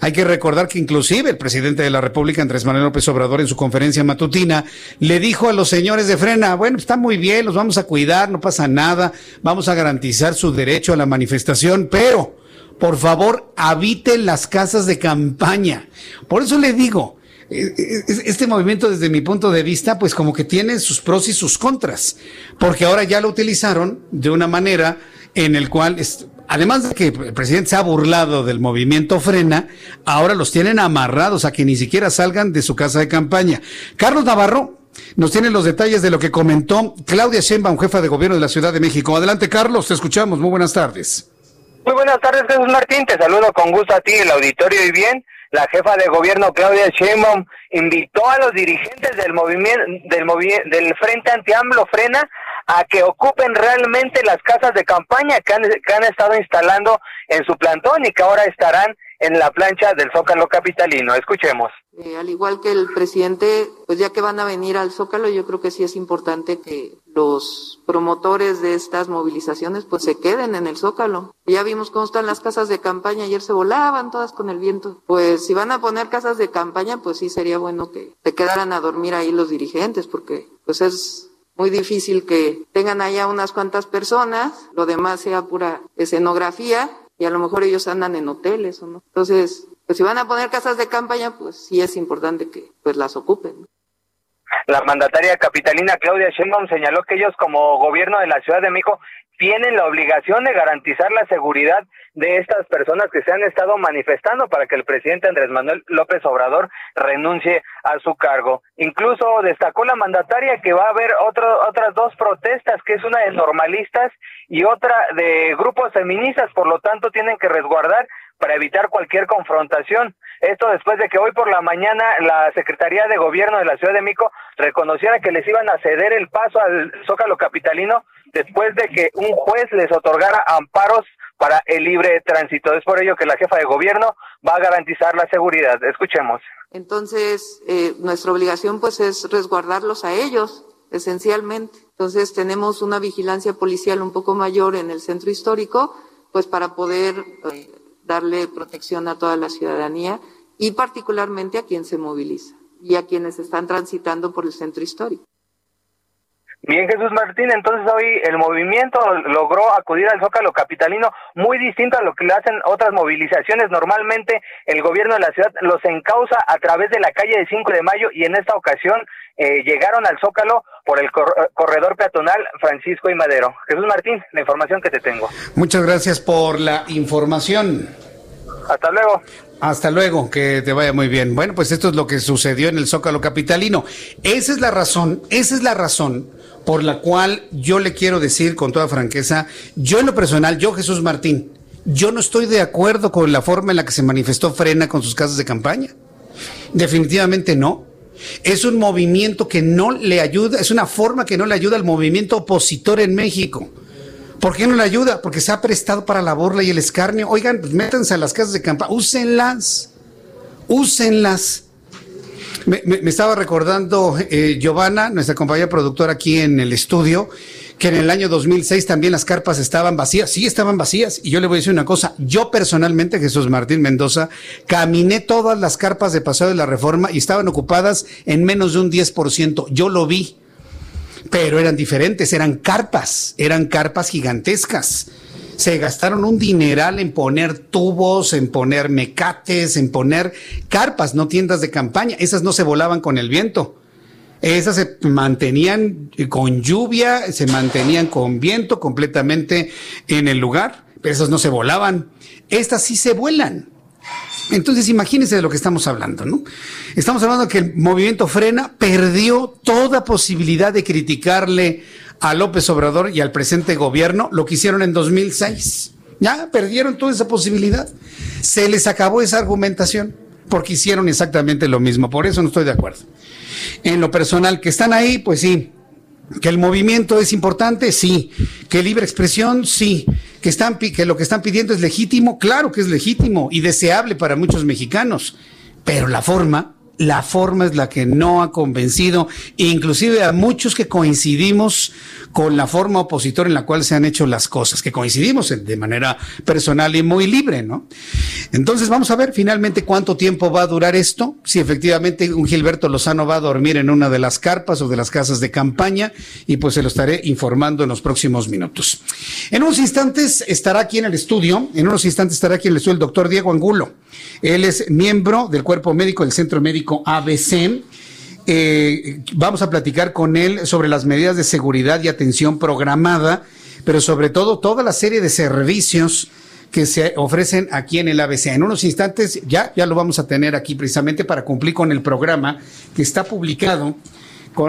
Hay que recordar que inclusive el presidente de la República, Andrés Manuel López Obrador, en su conferencia matutina, le dijo a los señores de Frena, bueno, está muy bien, los vamos a cuidar, no pasa nada, vamos a garantizar su derecho a la manifestación, pero por favor, habiten las casas de campaña. Por eso le digo, este movimiento desde mi punto de vista, pues como que tiene sus pros y sus contras, porque ahora ya lo utilizaron de una manera en el cual, además de que el presidente se ha burlado del movimiento Frena, ahora los tienen amarrados a que ni siquiera salgan de su casa de campaña. Carlos Navarro nos tiene los detalles de lo que comentó Claudia Sheinbaum, jefa de gobierno de la Ciudad de México. Adelante, Carlos, te escuchamos. Muy buenas tardes. Muy buenas tardes, Jesús Martín. Te saludo con gusto a ti, el auditorio y bien la jefa de gobierno Claudia Sheinbaum invitó a los dirigentes del movimiento del del Frente Anti-AMLO Frena a que ocupen realmente las casas de campaña que han, que han estado instalando en su plantón y que ahora estarán en la plancha del Zócalo Capitalino. Escuchemos. Eh, al igual que el presidente, pues ya que van a venir al Zócalo, yo creo que sí es importante que los promotores de estas movilizaciones pues se queden en el Zócalo. Ya vimos cómo están las casas de campaña, ayer se volaban todas con el viento. Pues si van a poner casas de campaña, pues sí sería bueno que se quedaran a dormir ahí los dirigentes, porque pues es muy difícil que tengan allá unas cuantas personas, lo demás sea pura escenografía y a lo mejor ellos andan en hoteles o no. Entonces, pues si van a poner casas de campaña, pues sí es importante que pues las ocupen. La mandataria capitalina Claudia Sheinbaum señaló que ellos como gobierno de la Ciudad de México tienen la obligación de garantizar la seguridad de estas personas que se han estado manifestando para que el presidente Andrés Manuel López Obrador renuncie a su cargo. Incluso destacó la mandataria que va a haber otro, otras dos protestas, que es una de normalistas y otra de grupos feministas, por lo tanto tienen que resguardar para evitar cualquier confrontación. Esto después de que hoy por la mañana la Secretaría de Gobierno de la Ciudad de México reconociera que les iban a ceder el paso al Zócalo Capitalino después de que un juez les otorgara amparos para el libre tránsito. Es por ello que la jefa de gobierno va a garantizar la seguridad. Escuchemos. Entonces, eh, nuestra obligación pues es resguardarlos a ellos, esencialmente. Entonces, tenemos una vigilancia policial un poco mayor en el centro histórico, pues para poder eh, darle protección a toda la ciudadanía y particularmente a quien se moviliza y a quienes están transitando por el centro histórico. Bien, Jesús Martín, entonces hoy el movimiento logró acudir al Zócalo Capitalino muy distinto a lo que le hacen otras movilizaciones. Normalmente el gobierno de la ciudad los encausa a través de la calle de 5 de mayo y en esta ocasión eh, llegaron al Zócalo por el corredor peatonal Francisco y Madero. Jesús Martín, la información que te tengo. Muchas gracias por la información. Hasta luego. Hasta luego, que te vaya muy bien. Bueno, pues esto es lo que sucedió en el Zócalo Capitalino. Esa es la razón, esa es la razón por la cual yo le quiero decir con toda franqueza, yo en lo personal, yo Jesús Martín, yo no estoy de acuerdo con la forma en la que se manifestó Frena con sus casas de campaña. Definitivamente no. Es un movimiento que no le ayuda, es una forma que no le ayuda al movimiento opositor en México. ¿Por qué no le ayuda? Porque se ha prestado para la burla y el escarnio. Oigan, pues métanse a las casas de campaña, úsenlas, úsenlas. Me, estaba recordando eh, Giovanna, nuestra compañera productora aquí en el estudio, que en el año 2006 también las carpas estaban vacías. Sí, estaban vacías. Y yo le voy a decir una cosa. Yo personalmente, Jesús Martín Mendoza, caminé todas las carpas de Paseo de la Reforma y estaban ocupadas en menos de un 10%. Yo lo vi. Pero eran diferentes, eran carpas, eran carpas gigantescas se gastaron un dineral en poner tubos, en poner mecates, en poner carpas, no tiendas de campaña. Esas no se volaban con el viento. Esas se mantenían con lluvia, se mantenían con viento completamente en el lugar, pero esas no se volaban. Estas sí se vuelan. Entonces, imagínense de lo que estamos hablando, ¿no? Estamos hablando que el movimiento frena perdió toda posibilidad de criticarle a López Obrador y al presente gobierno lo que hicieron en 2006. Ya perdieron toda esa posibilidad. Se les acabó esa argumentación porque hicieron exactamente lo mismo. Por eso no estoy de acuerdo. En lo personal, que están ahí, pues sí. Que el movimiento es importante, sí. Que libre expresión, sí. Que, que lo que están pidiendo es legítimo, claro que es legítimo y deseable para muchos mexicanos. Pero la forma, la forma es la que no ha convencido, inclusive a muchos que coincidimos con la forma opositora en la cual se han hecho las cosas, que coincidimos de manera personal y muy libre, ¿no? Entonces vamos a ver finalmente cuánto tiempo va a durar esto, si efectivamente un Gilberto Lozano va a dormir en una de las carpas o de las casas de campaña y pues se lo estaré informando en los próximos minutos. En unos instantes estará aquí en el estudio, en unos instantes estará aquí en el estudio el doctor Diego Angulo. Él es miembro del cuerpo médico del Centro Médico ABC. Eh, vamos a platicar con él sobre las medidas de seguridad y atención programada, pero sobre todo toda la serie de servicios que se ofrecen aquí en el ABC. En unos instantes ya, ya lo vamos a tener aquí precisamente para cumplir con el programa que está publicado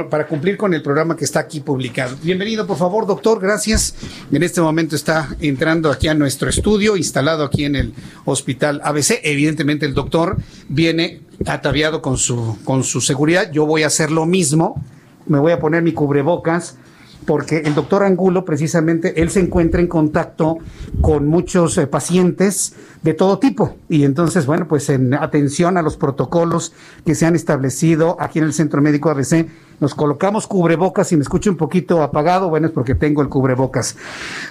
para cumplir con el programa que está aquí publicado. Bienvenido, por favor, doctor, gracias. En este momento está entrando aquí a nuestro estudio, instalado aquí en el Hospital ABC. Evidentemente el doctor viene ataviado con su, con su seguridad. Yo voy a hacer lo mismo. Me voy a poner mi cubrebocas porque el doctor Angulo, precisamente, él se encuentra en contacto con muchos eh, pacientes de todo tipo. Y entonces, bueno, pues en atención a los protocolos que se han establecido aquí en el Centro Médico ABC, nos colocamos cubrebocas y me escucho un poquito apagado, bueno, es porque tengo el cubrebocas.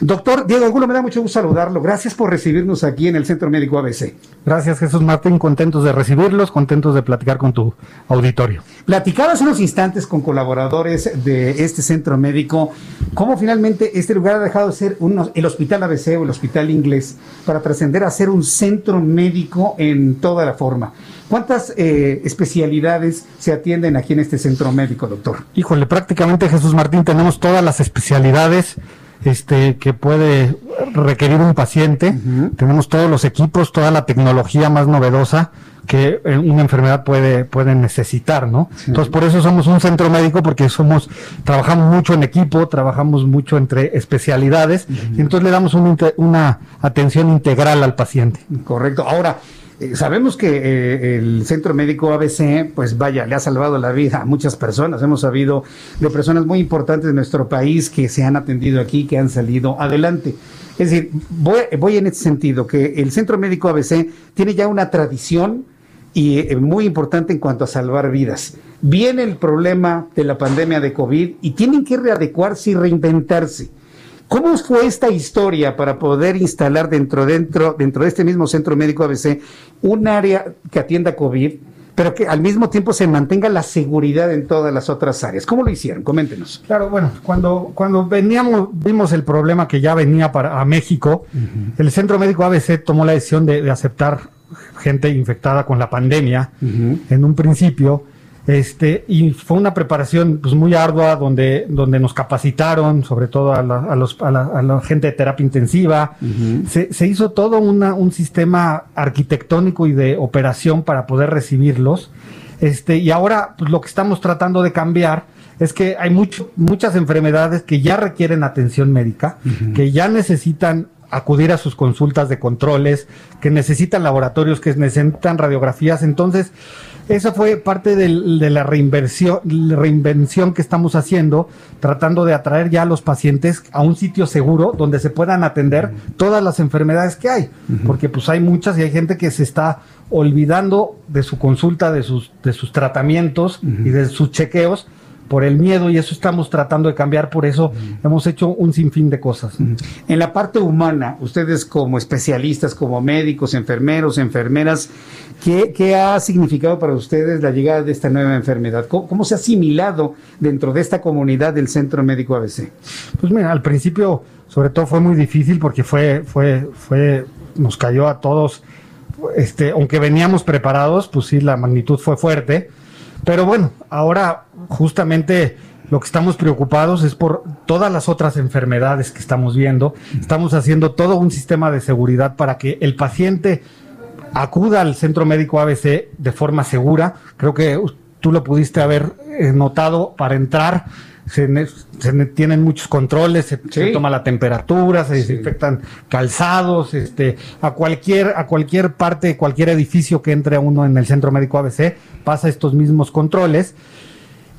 Doctor Diego Angulo, me da mucho gusto saludarlo. Gracias por recibirnos aquí en el Centro Médico ABC. Gracias, Jesús Martín. Contentos de recibirlos, contentos de platicar con tu auditorio. Platicaba hace unos instantes con colaboradores de este centro médico, cómo finalmente este lugar ha dejado de ser el Hospital ABC o el Hospital Inglés para trascender a ser un centro médico en toda la forma. ¿Cuántas eh, especialidades se atienden aquí en este centro médico, doctor? Híjole, prácticamente Jesús Martín tenemos todas las especialidades este, que puede requerir un paciente. Tenemos todos los equipos, toda la tecnología más novedosa que eh, una enfermedad puede, puede necesitar, ¿no? Entonces, por eso somos un centro médico, porque somos, trabajamos mucho en equipo, trabajamos mucho entre especialidades, y entonces le damos una atención integral al paciente. Correcto. Ahora, eh, sabemos que eh, el centro médico ABC, pues vaya, le ha salvado la vida a muchas personas. Hemos sabido de personas muy importantes de nuestro país que se han atendido aquí, que han salido adelante. Es decir, voy, voy en ese sentido, que el centro médico ABC tiene ya una tradición y eh, muy importante en cuanto a salvar vidas. Viene el problema de la pandemia de COVID y tienen que readecuarse y reinventarse. ¿Cómo fue esta historia para poder instalar dentro, dentro, dentro de este mismo centro médico ABC un área que atienda COVID, pero que al mismo tiempo se mantenga la seguridad en todas las otras áreas? ¿Cómo lo hicieron? Coméntenos. Claro, bueno, cuando, cuando veníamos, vimos el problema que ya venía para a México, el centro médico ABC tomó la decisión de, aceptar gente infectada con la pandemia en un principio este, y fue una preparación pues, muy ardua donde, donde nos capacitaron, sobre todo a la, a los, a la, gente de terapia intensiva. se, se, hizo todo una, un sistema arquitectónico y de operación para poder recibirlos. Este, y ahora pues, lo que estamos tratando de cambiar es que hay mucho, muchas enfermedades que ya requieren atención médica, que ya necesitan acudir a sus consultas de controles, que necesitan laboratorios, que necesitan radiografías. Entonces, esa fue parte del- de la reinversión, reinvención que estamos haciendo, tratando de atraer ya a los pacientes a un sitio seguro donde se puedan atender todas las enfermedades que hay, porque pues hay muchas y hay gente que se está olvidando de su consulta, de sus, de sus tratamientos y de sus chequeos por el miedo y eso estamos tratando de cambiar, por eso hemos hecho un sinfín de cosas. En la parte humana, ustedes como especialistas, como médicos, enfermeros, enfermeras, ¿qué, qué ha significado para ustedes la llegada de esta nueva enfermedad? ¿Cómo, cómo se ha asimilado dentro de esta comunidad del Centro Médico ABC? Pues mira, al principio sobre todo fue muy difícil porque fue, fue, fue, nos cayó a todos, este, aunque veníamos preparados, pues sí, la magnitud fue fuerte. Pero bueno, ahora justamente lo que estamos preocupados es por todas las otras enfermedades que estamos viendo. Estamos haciendo todo un sistema de seguridad para que el paciente acuda al centro médico ABC de forma segura. Creo que tú lo pudiste haber eh, notado para entrar. Se, ne- se ne- tienen muchos controles, se, se toma la temperatura, se desinfectan calzados, este, a cualquier, a cualquier parte, cualquier edificio que entre uno en el centro médico ABC, pasa estos mismos controles.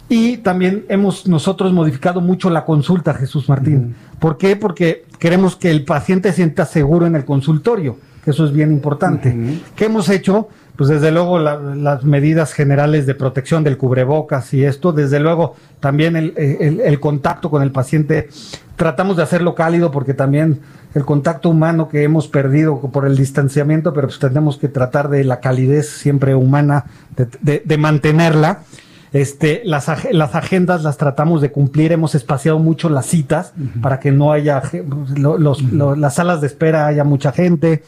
Y también hemos nosotros modificado mucho la consulta, Jesús Martín. ¿Por qué? Porque queremos que el paciente sienta seguro en el consultorio, que eso es bien importante. ¿Qué hemos hecho? Pues desde luego la- las medidas generales de protección del cubrebocas y esto, desde luego también el, el- el contacto con el paciente, tratamos de hacerlo cálido porque también el contacto humano que hemos perdido por el distanciamiento, pero pues tenemos que tratar de la calidez siempre humana, de- de- de mantenerla. Este, las, las agendas las tratamos de cumplir, hemos espaciado mucho las citas para que no haya los- las salas de espera haya mucha gente,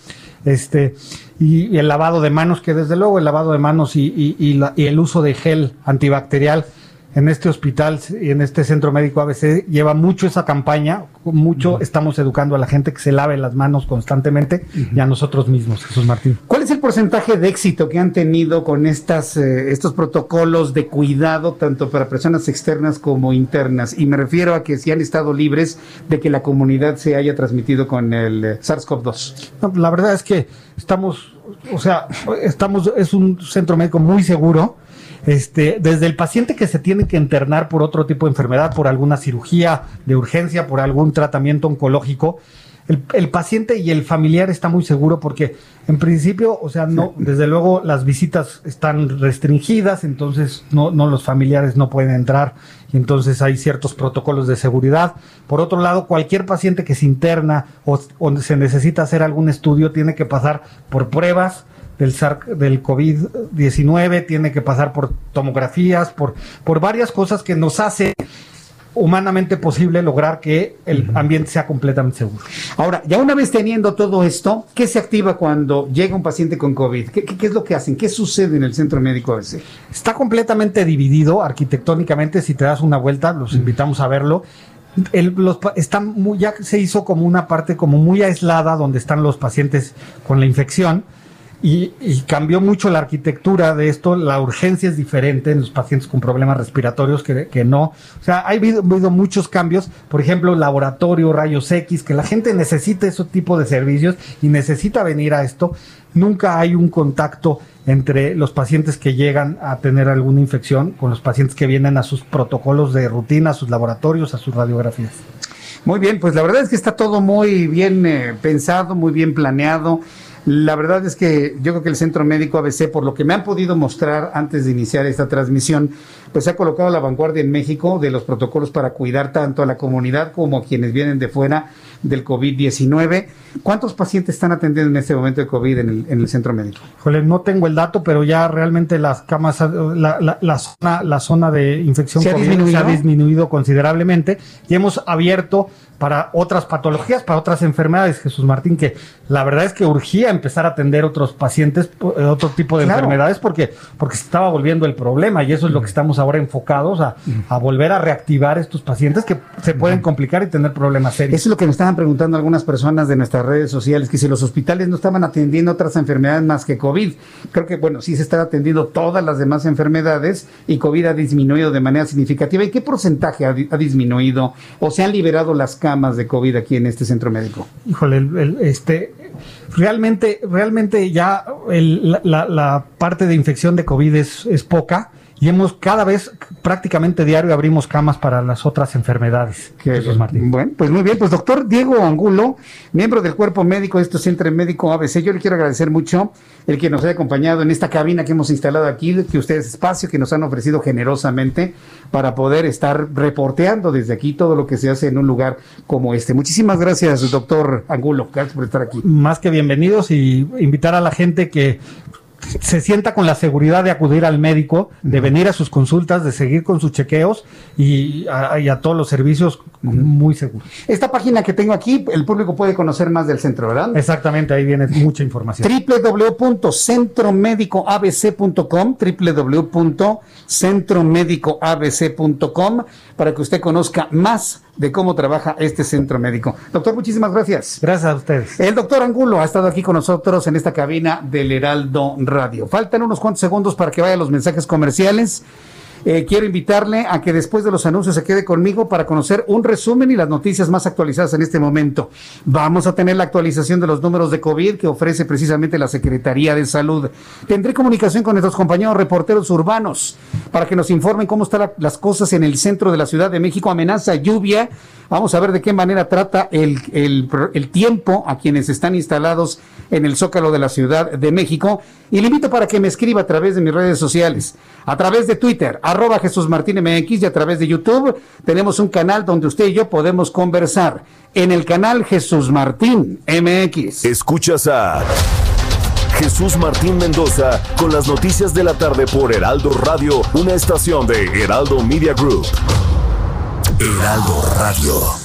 este, y, el lavado de manos, que desde luego el lavado de manos y, y- y la- y el uso de gel antibacterial en este hospital y en este centro médico ABC lleva mucho esa campaña, mucho estamos educando a la gente que se lave las manos constantemente y a nosotros mismos, Jesús Martín. ¿Cuál es el porcentaje de éxito que han tenido con estas, eh, estos protocolos de cuidado, tanto para personas externas como internas? Y me refiero a que si han estado libres de que la comunidad se haya transmitido con el eh, SARS-CoV-2. No, la verdad es que estamos, o sea, estamos, es un centro médico muy seguro. Este, desde el paciente que se tiene que internar por otro tipo de enfermedad, por alguna cirugía de urgencia, por algún tratamiento oncológico, el, el paciente y el familiar está muy seguro porque en principio, o sea, no, desde luego las visitas están restringidas, entonces no, no los familiares no pueden entrar y entonces hay ciertos protocolos de seguridad. Por otro lado, cualquier paciente que se interna o, o se necesita hacer algún estudio tiene que pasar por pruebas del, del COVID-19, tiene que pasar por tomografías, por, por varias cosas que nos hace humanamente posible lograr que el ambiente sea completamente seguro. Ahora, ya una vez teniendo todo esto, ¿qué se activa cuando llega un paciente con COVID? ¿Qué, qué- qué es lo que hacen? ¿Qué sucede en el centro médico ABC? Está completamente dividido arquitectónicamente. Si te das una vuelta, los invitamos a verlo. El- los pa- están muy- ya se hizo como una parte como muy aislada donde están los pacientes con la infección y, y cambió mucho la arquitectura de esto. La urgencia es diferente en los pacientes con problemas respiratorios que, no. O sea, ha habido, habido muchos cambios. Por ejemplo, laboratorio, rayos X, que la gente necesita ese tipo de servicios y necesita venir a esto. Nunca hay un contacto entre los pacientes que llegan a tener alguna infección con los pacientes que vienen a sus protocolos de rutina, a sus laboratorios, a sus radiografías. Muy bien, pues la verdad es que está todo muy bien eh, pensado, muy bien planeado. La verdad es que yo creo que el Centro Médico ABC, por lo que me han podido mostrar antes de iniciar esta transmisión, pues ha colocado a la vanguardia en México de los protocolos para cuidar tanto a la comunidad como a quienes vienen de fuera del COVID-19. ¿Cuántos pacientes están atendiendo en este momento de COVID en el, en el Centro Médico? Híjole, no tengo el dato, pero ya realmente las camas, la, la- la zona, la zona de infección ¿Se ha COVID se ha disminuido considerablemente y hemos abierto para otras patologías, para otras enfermedades, Jesús Martín, que la verdad es que urgía empezar a atender otros pacientes, eh, otro tipo de Claro. enfermedades, porque, porque se estaba volviendo el problema y eso es lo que estamos ahora enfocados a, a volver a reactivar estos pacientes que se pueden complicar y tener problemas serios. Eso es lo que me estaban preguntando algunas personas de nuestras redes sociales, que si los hospitales no estaban atendiendo otras enfermedades más que COVID. Creo que, bueno, sí se están atendiendo todas las demás enfermedades y COVID ha disminuido de manera significativa. ¿Y qué porcentaje ha, ha disminuido o se han liberado las camas de COVID aquí en este centro médico? Híjole, el- este, realmente, realmente ya el- la, la- la parte de infección de COVID es, es poca y hemos cada vez prácticamente diario abrimos camas para las otras enfermedades. Jesús Martín. Bueno, pues muy bien, pues doctor Diego Angulo, miembro del cuerpo médico de este centro médico ABC, yo le quiero agradecer mucho el que nos haya acompañado en esta cabina que hemos instalado aquí, que ustedes espacio que nos han ofrecido generosamente para poder estar reporteando desde aquí todo lo que se hace en un lugar como este. Muchísimas gracias, doctor Angulo, gracias por estar aquí. Más que bienvenidos y invitar a la gente que se sienta con la seguridad de acudir al médico, de venir a sus consultas, de seguir con sus chequeos y a, y a todos los servicios muy seguros. Esta página que tengo aquí, el público puede conocer más del centro, ¿verdad? Exactamente, ahí viene mucha información. www.centromedicoabc.com www.centromedicoabc.com para que usted conozca más de cómo trabaja este centro médico. Doctor, muchísimas gracias. Gracias a ustedes. El doctor Angulo ha estado aquí con nosotros en esta cabina del Heraldo Radio. Faltan unos cuantos segundos para que vayan los mensajes comerciales. Eh, quiero invitarle a que después de los anuncios se quede conmigo para conocer un resumen y las noticias más actualizadas en este momento. Vamos a tener la actualización de los números de COVID que ofrece precisamente la Secretaría de Salud. Tendré comunicación con nuestros compañeros reporteros urbanos para que nos informen cómo están la- las cosas en el centro de la Ciudad de México. Amenaza lluvia. Vamos a ver de qué manera trata el, el tiempo a quienes están instalados en el Zócalo de la Ciudad de México. Y le invito para que me escriba a través de mis redes sociales, a través de Twitter, arroba Jesús Martín MX y a través de YouTube. Tenemos un canal donde usted y yo podemos conversar. En el canal Jesús Martín MX. Escuchas a Jesús Martín Mendoza con las noticias de la tarde por Heraldo Radio, una estación de Heraldo Media Group. Heraldo Radio.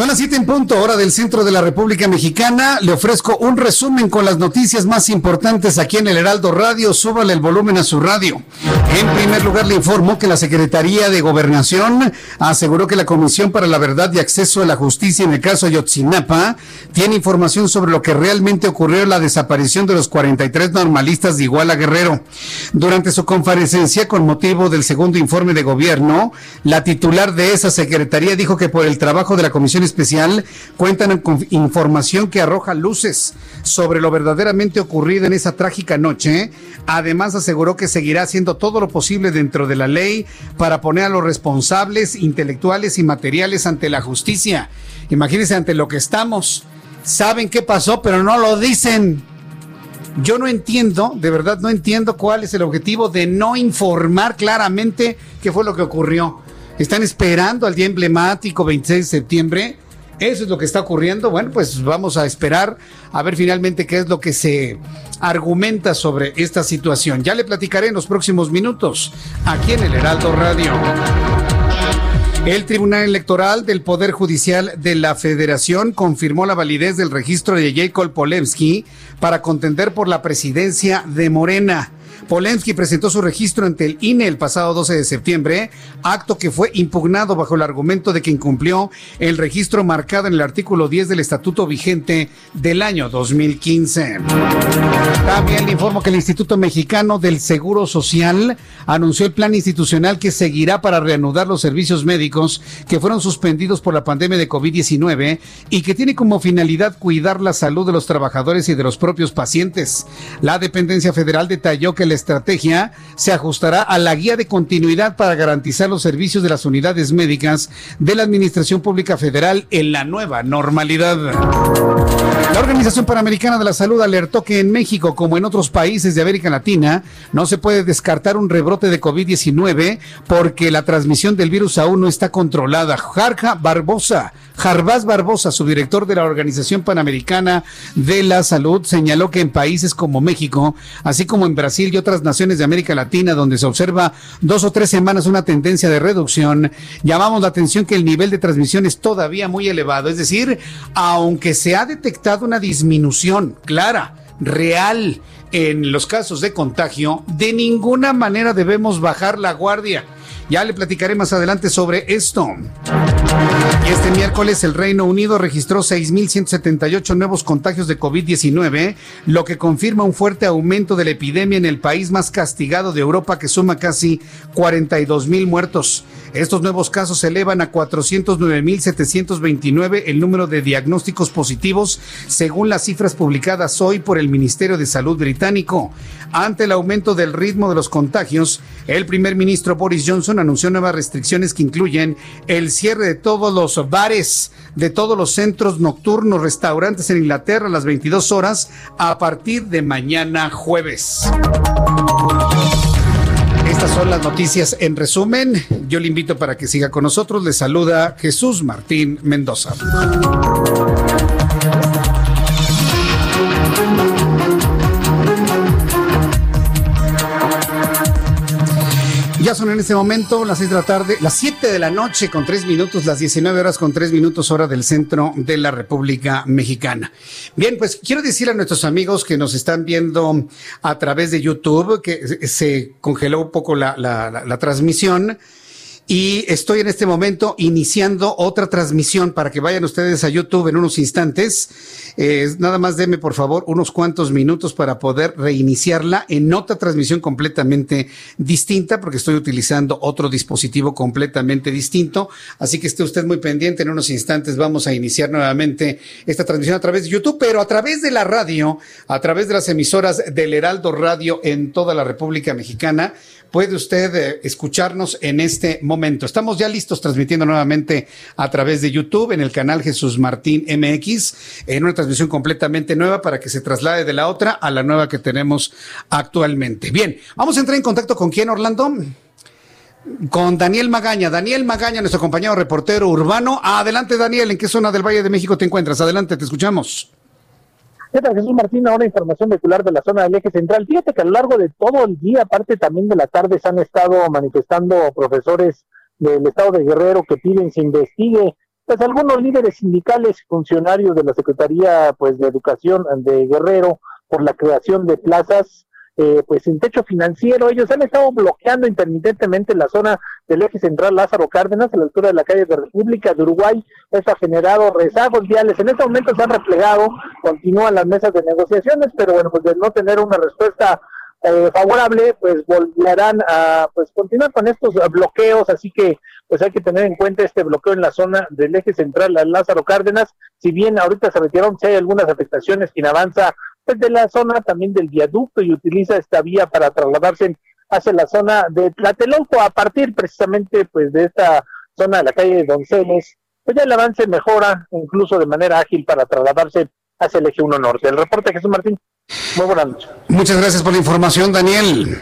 Son las 7 en punto, hora del centro de la República Mexicana. Le ofrezco un resumen con las noticias más importantes aquí en el Heraldo Radio. Súbale el volumen a su radio. En primer lugar, le informo que la Secretaría de Gobernación aseguró que la Comisión para la Verdad y Acceso a la Justicia en el caso Ayotzinapa tiene información sobre lo que realmente ocurrió en la desaparición de los 43 normalistas de Iguala Guerrero. Durante su comparecencia con motivo del segundo informe de gobierno, la titular de esa secretaría dijo que por el trabajo de la Comisión Especial cuentan con información que arroja luces sobre lo verdaderamente ocurrido en esa trágica noche. Además, aseguró que seguirá haciendo todo lo posible dentro de la ley para poner a los responsables intelectuales y materiales ante la justicia. Imagínense ante lo que estamos. Saben qué pasó, pero no lo dicen. Yo no entiendo, de verdad no entiendo cuál es el objetivo de no informar claramente qué fue lo que ocurrió. Están esperando al día emblemático 26 de septiembre. Eso es lo que está ocurriendo. Bueno, pues vamos a esperar a ver finalmente qué es lo que se argumenta sobre esta situación. Ya le platicaré en los próximos minutos aquí en el Heraldo Radio. El Tribunal Electoral del Poder Judicial de la Federación confirmó la validez del registro de Jacob Polensky para contender por la presidencia de Morena. Polensky presentó su registro ante el INE el pasado 12 de septiembre, acto que fue impugnado bajo el argumento de que incumplió el registro marcado en el artículo 10 del estatuto vigente del año 2015. También le informo que el Instituto Mexicano del Seguro Social anunció el plan institucional que seguirá para reanudar los servicios médicos que fueron suspendidos por la pandemia de COVID-19 y que tiene como finalidad cuidar la salud de los trabajadores y de los propios pacientes. La dependencia federal detalló que el la estrategia se ajustará a la guía de continuidad para garantizar los servicios de las unidades médicas de la Administración Pública Federal en la nueva normalidad. La Organización Panamericana de la Salud alertó que en México, como en otros países de América Latina, no se puede descartar un rebrote de COVID-19 porque la transmisión del virus aún no está controlada. Jarja Barbosa, Jarbás Barbosa, su director de la Organización Panamericana de la Salud, señaló que en países como México, así como en Brasil y otras naciones de América Latina, donde se observa dos o tres semanas una tendencia de reducción, llamamos la atención que el nivel de transmisión es todavía muy elevado. Es decir, aunque se ha detectado una disminución clara, real, en los casos de contagio, de ninguna manera debemos bajar la guardia. Ya le platicaré más adelante sobre esto. Este miércoles el Reino Unido registró 6.178 nuevos contagios de COVID-19, lo que confirma un fuerte aumento de la epidemia en el país más castigado de Europa que suma casi 42.000 muertos. Estos nuevos casos elevan a 409.729 el número de diagnósticos positivos, según las cifras publicadas hoy por el Ministerio de Salud británico. Ante el aumento del ritmo de los contagios, el primer ministro Boris Johnson anunció nuevas restricciones que incluyen el cierre de todos los bares, de todos los centros nocturnos, restaurantes en Inglaterra a las 22 horas a partir de mañana jueves. Estas son las noticias en resumen. Yo le invito para que siga con nosotros. Le saluda Jesús Martín Mendoza. Son en este momento las 6 de la tarde, las 7 de la noche con 3 minutos, las 19 horas con 3 minutos hora del centro de la República Mexicana. Bien, pues quiero decirle a nuestros amigos que nos están viendo a través de YouTube que se congeló un poco la, la, la transmisión. Y estoy en este momento iniciando otra transmisión para que vayan ustedes a YouTube en unos instantes. Eh, nada más denme, por favor, unos cuantos minutos para poder reiniciarla en otra transmisión completamente distinta, porque estoy utilizando otro dispositivo completamente distinto. Así que esté usted muy pendiente. En unos instantes vamos a iniciar nuevamente esta transmisión a través de YouTube, pero a través de la radio, a través de las emisoras del Heraldo Radio en toda la República Mexicana puede usted eh, escucharnos en este momento. Estamos ya listos transmitiendo nuevamente a través de YouTube en el canal Jesús Martín MX, en una transmisión completamente nueva para que se traslade de la otra a la nueva que tenemos actualmente. Bien, vamos a entrar en contacto con quién, Orlando. Con Daniel Magaña. Daniel Magaña, nuestro compañero reportero urbano. Adelante, Daniel. ¿En qué zona del Valle de México te encuentras? Adelante, te escuchamos. ¿Qué tal, Jesús Martín? Ahora información vehicular de la zona del eje central. Fíjate que a lo largo de todo el día, aparte también de la tarde, se han estado manifestando profesores del estado de Guerrero que piden se investigue, pues algunos líderes sindicales, funcionarios de la Secretaría pues de Educación de Guerrero por la creación de plazas eh, pues sin techo financiero. Ellos han estado bloqueando intermitentemente la zona del eje central Lázaro Cárdenas, a la altura de la calle de República de Uruguay. Eso ha generado rezagos viales. En este momento se han replegado, continúan las mesas de negociaciones, pero bueno, pues de no tener una respuesta eh, favorable, pues volverán a pues continuar con estos bloqueos, así que pues hay que tener en cuenta este bloqueo en la zona del eje central Lázaro Cárdenas, si bien ahorita se retiraron, si hay algunas afectaciones, quien avanza de la zona también del viaducto y utiliza esta vía para trasladarse hacia la zona de Tlatelolco a partir precisamente pues de esta zona de la calle de Donceles, pues ya el avance mejora incluso de manera ágil para trasladarse hacia el eje 1 norte. El reporte Jesús Martín. Muy buenas noches. Muchas gracias por la información, Daniel.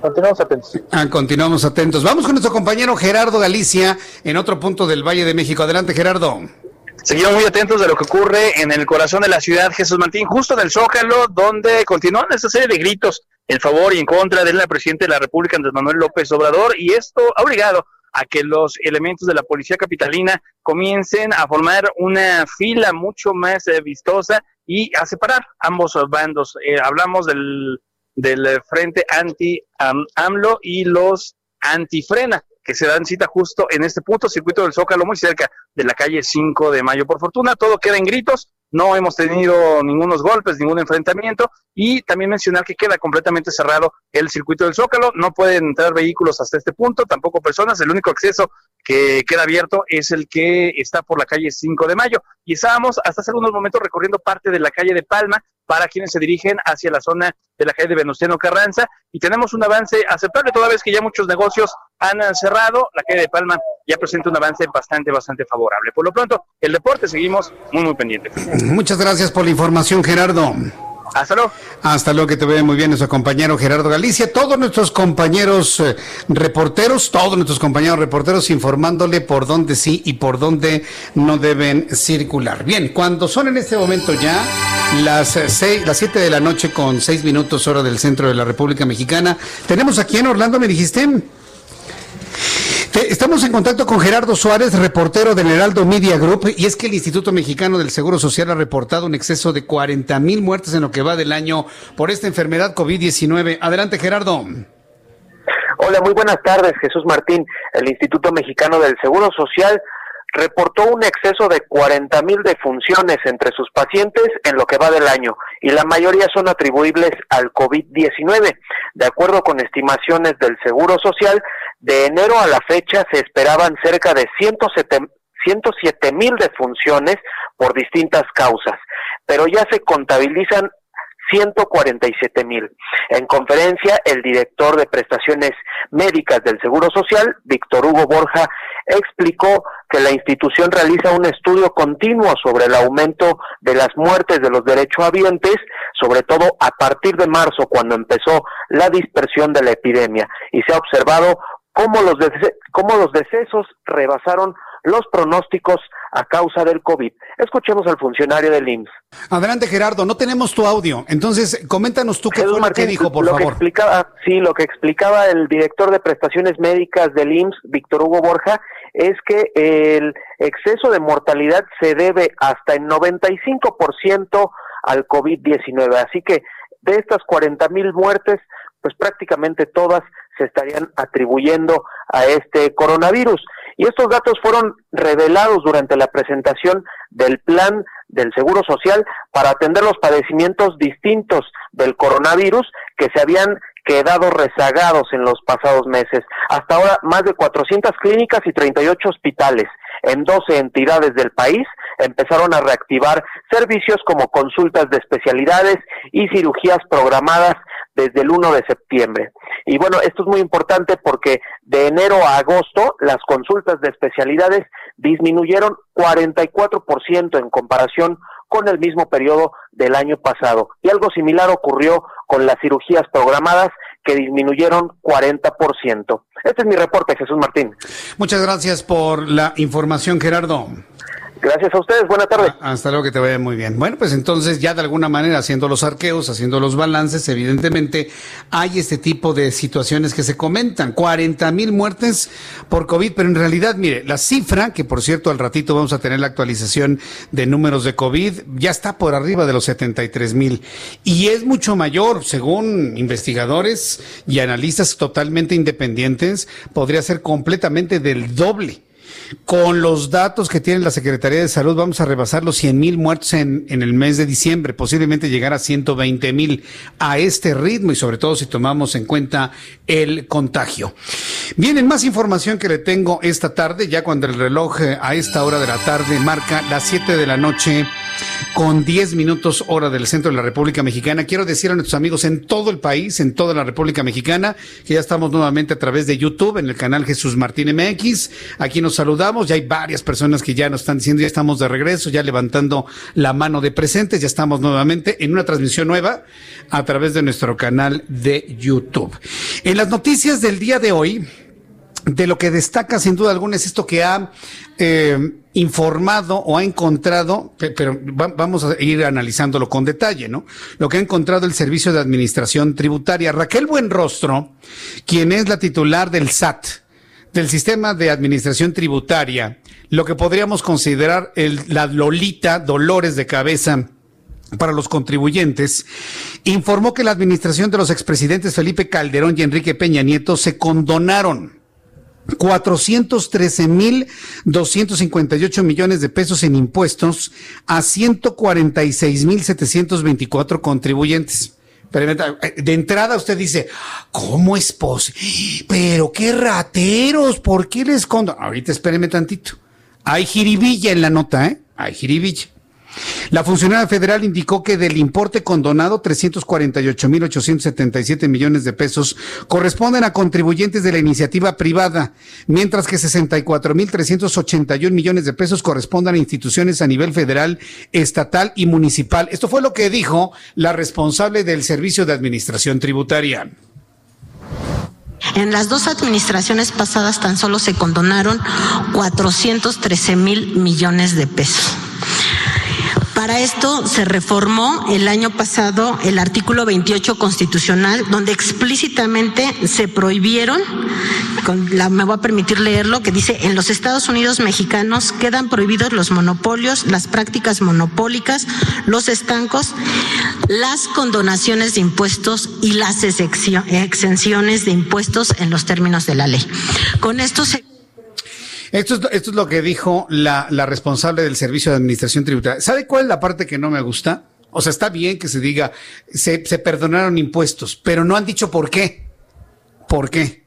Continuamos atentos. Ah, continuamos atentos. Vamos con nuestro compañero Gerardo Galicia en otro punto del Valle de México. Adelante, Gerardo. Seguimos muy atentos de lo que ocurre en el corazón de la ciudad, Jesús Martín, justo en el Zócalo, donde continúan esta serie de gritos en favor y en contra del presidente de la República, Andrés Manuel López Obrador, y esto ha obligado a que los elementos de la policía capitalina comiencen a formar una fila mucho más eh, vistosa y a separar ambos bandos. Eh, hablamos del, del frente anti-AMLO y los antifrena que se dan cita justo en este punto, circuito del Zócalo, muy cerca de la calle 5 de Mayo. Por fortuna, todo queda en gritos, no hemos tenido ningunos golpes, ningún enfrentamiento y también mencionar que queda completamente cerrado el circuito del Zócalo, no pueden entrar vehículos hasta este punto, tampoco personas, el único acceso que queda abierto es el que está por la calle 5 de Mayo y estábamos hasta hace algunos momentos recorriendo parte de la calle de Palma para quienes se dirigen hacia la zona de la calle de Venustiano Carranza y tenemos un avance aceptable toda vez que ya muchos negocios han cerrado, la calle de Palma ya presenta un avance bastante, bastante favorable. Por lo pronto, el deporte seguimos muy, muy pendientes. Muchas gracias por la información, Gerardo. Hasta luego. Hasta luego, que te ve muy bien nuestro compañero Gerardo Galicia. Todos nuestros compañeros eh, reporteros, todos nuestros compañeros reporteros informándole por dónde sí y por dónde no deben circular. Bien, cuando son en este momento ya las, eh, seis, las 7 de la noche con 6 minutos hora del centro de la República Mexicana, tenemos aquí en Orlando, me dijiste. Estamos en contacto con Gerardo Suárez, reportero del Heraldo Media Group, y es que el Instituto Mexicano del Seguro Social ha reportado un exceso de 40 mil muertes en lo que va del año por esta enfermedad COVID-19. Adelante, Gerardo. Hola, muy buenas tardes, Jesús Martín. El Instituto Mexicano del Seguro Social reportó un exceso de 40 mil defunciones entre sus pacientes en lo que va del año y la mayoría son atribuibles al COVID-19. De acuerdo con estimaciones del Seguro Social, de enero a la fecha se esperaban cerca de 107 mil defunciones por distintas causas, pero ya se contabilizan 147 mil. En conferencia, el director de prestaciones médicas del Seguro Social, Víctor Hugo Borja, explicó que la institución realiza un estudio continuo sobre el aumento de las muertes de los derechohabientes, sobre todo a partir de marzo, cuando empezó la dispersión de la epidemia, y se ha observado cómo los, cómo los decesos rebasaron los pronósticos a causa del COVID. Escuchemos al funcionario del IMSS. Adelante, Gerardo, no tenemos tu audio. Entonces, coméntanos tú qué fue lo que dijo, por lo favor. Que explicaba, sí, lo que explicaba el director de prestaciones médicas del IMSS, Víctor Hugo Borja, es que el exceso de mortalidad se debe hasta el 95% al COVID-19. Así que de estas 40 mil muertes, pues prácticamente todas se estarían atribuyendo a este coronavirus. Y estos datos fueron revelados durante la presentación del plan del Seguro Social para atender los padecimientos distintos del coronavirus que se habían quedado rezagados en los pasados meses. Hasta ahora, más de 400 clínicas y 38 hospitales en 12 entidades del país empezaron a reactivar servicios como consultas de especialidades y cirugías programadas desde el 1 de septiembre. Y bueno, esto es muy importante porque de enero a agosto las consultas de especialidades disminuyeron 44% en comparación con el mismo periodo del año pasado. Y algo similar ocurrió con las cirugías programadas que disminuyeron 40%. Este es mi reporte, Jesús Martín. Muchas gracias por la información, Gerardo. Gracias a ustedes, buena tarde. Ah, hasta luego, que te vaya muy bien. Bueno, pues entonces ya de alguna manera haciendo los arqueos, haciendo los balances, evidentemente hay este tipo de situaciones que se comentan. 40 mil muertes por COVID, pero en realidad, mire, la cifra, que por cierto al ratito vamos a tener la actualización de números de COVID, ya está por arriba de los 73 mil. Y es mucho mayor, según investigadores y analistas totalmente independientes, podría ser completamente del doble. Con los datos que tiene la Secretaría de Salud, vamos a rebasar los 100 mil muertos en, el mes de diciembre, posiblemente llegar a 120 mil a este ritmo y sobre todo si tomamos en cuenta el contagio. Vienen más información que le tengo esta tarde, ya cuando el reloj eh, a esta hora de la tarde marca las 7 de la noche con 10 minutos hora del centro de la República Mexicana. Quiero decir a nuestros amigos en todo el país, en toda la República Mexicana, que ya estamos nuevamente a través de YouTube, en el canal Jesús Martín MX. Aquí nos saludamos, ya hay varias personas que ya nos están diciendo, ya estamos de regreso, ya levantando la mano de presentes, ya estamos nuevamente en una transmisión nueva a través de nuestro canal de YouTube. En las noticias del día de hoy, de lo que destaca sin duda alguna es esto que ha eh, informado o ha encontrado, pero vamos a ir analizándolo con detalle, ¿no? Lo que ha encontrado el Servicio de Administración Tributaria. Raquel Buenrostro, quien es la titular del SAT, del Sistema de Administración Tributaria, lo que podríamos considerar el, la Lolita Dolores de Cabeza para los contribuyentes, informó que la administración de los expresidentes Felipe Calderón y Enrique Peña Nieto se condonaron 413 mil 258 millones de pesos en impuestos a 146 mil 724 contribuyentes. De entrada usted dice, ¿cómo es posible? Pero qué rateros, ¿por qué les escondo? Ahorita espéreme tantito. Hay jiribilla en la nota, ¿eh? Hay jiribilla. La funcionaria federal indicó que del importe condonado, 348.877 millones de pesos corresponden a contribuyentes de la iniciativa privada, mientras que 64.381 millones de pesos corresponden a instituciones a nivel federal, estatal y municipal. Esto fue lo que dijo la responsable del Servicio de Administración Tributaria. En las dos administraciones pasadas tan solo se condonaron 413 mil millones de pesos. Para esto se reformó el año pasado el artículo 28 constitucional, donde explícitamente se prohibieron, con la, me voy a permitir leerlo, que dice, en los Estados Unidos mexicanos quedan prohibidos los monopolios, las prácticas monopólicas, los estancos, las condonaciones de impuestos y las exenciones de impuestos en los términos de la ley. Con esto se esto es, esto es lo que dijo la, la responsable del Servicio de Administración Tributaria. ¿Sabe cuál es la parte que no me gusta? O sea, está bien que se diga, se, se perdonaron impuestos, pero no han dicho por qué. ¿Por qué?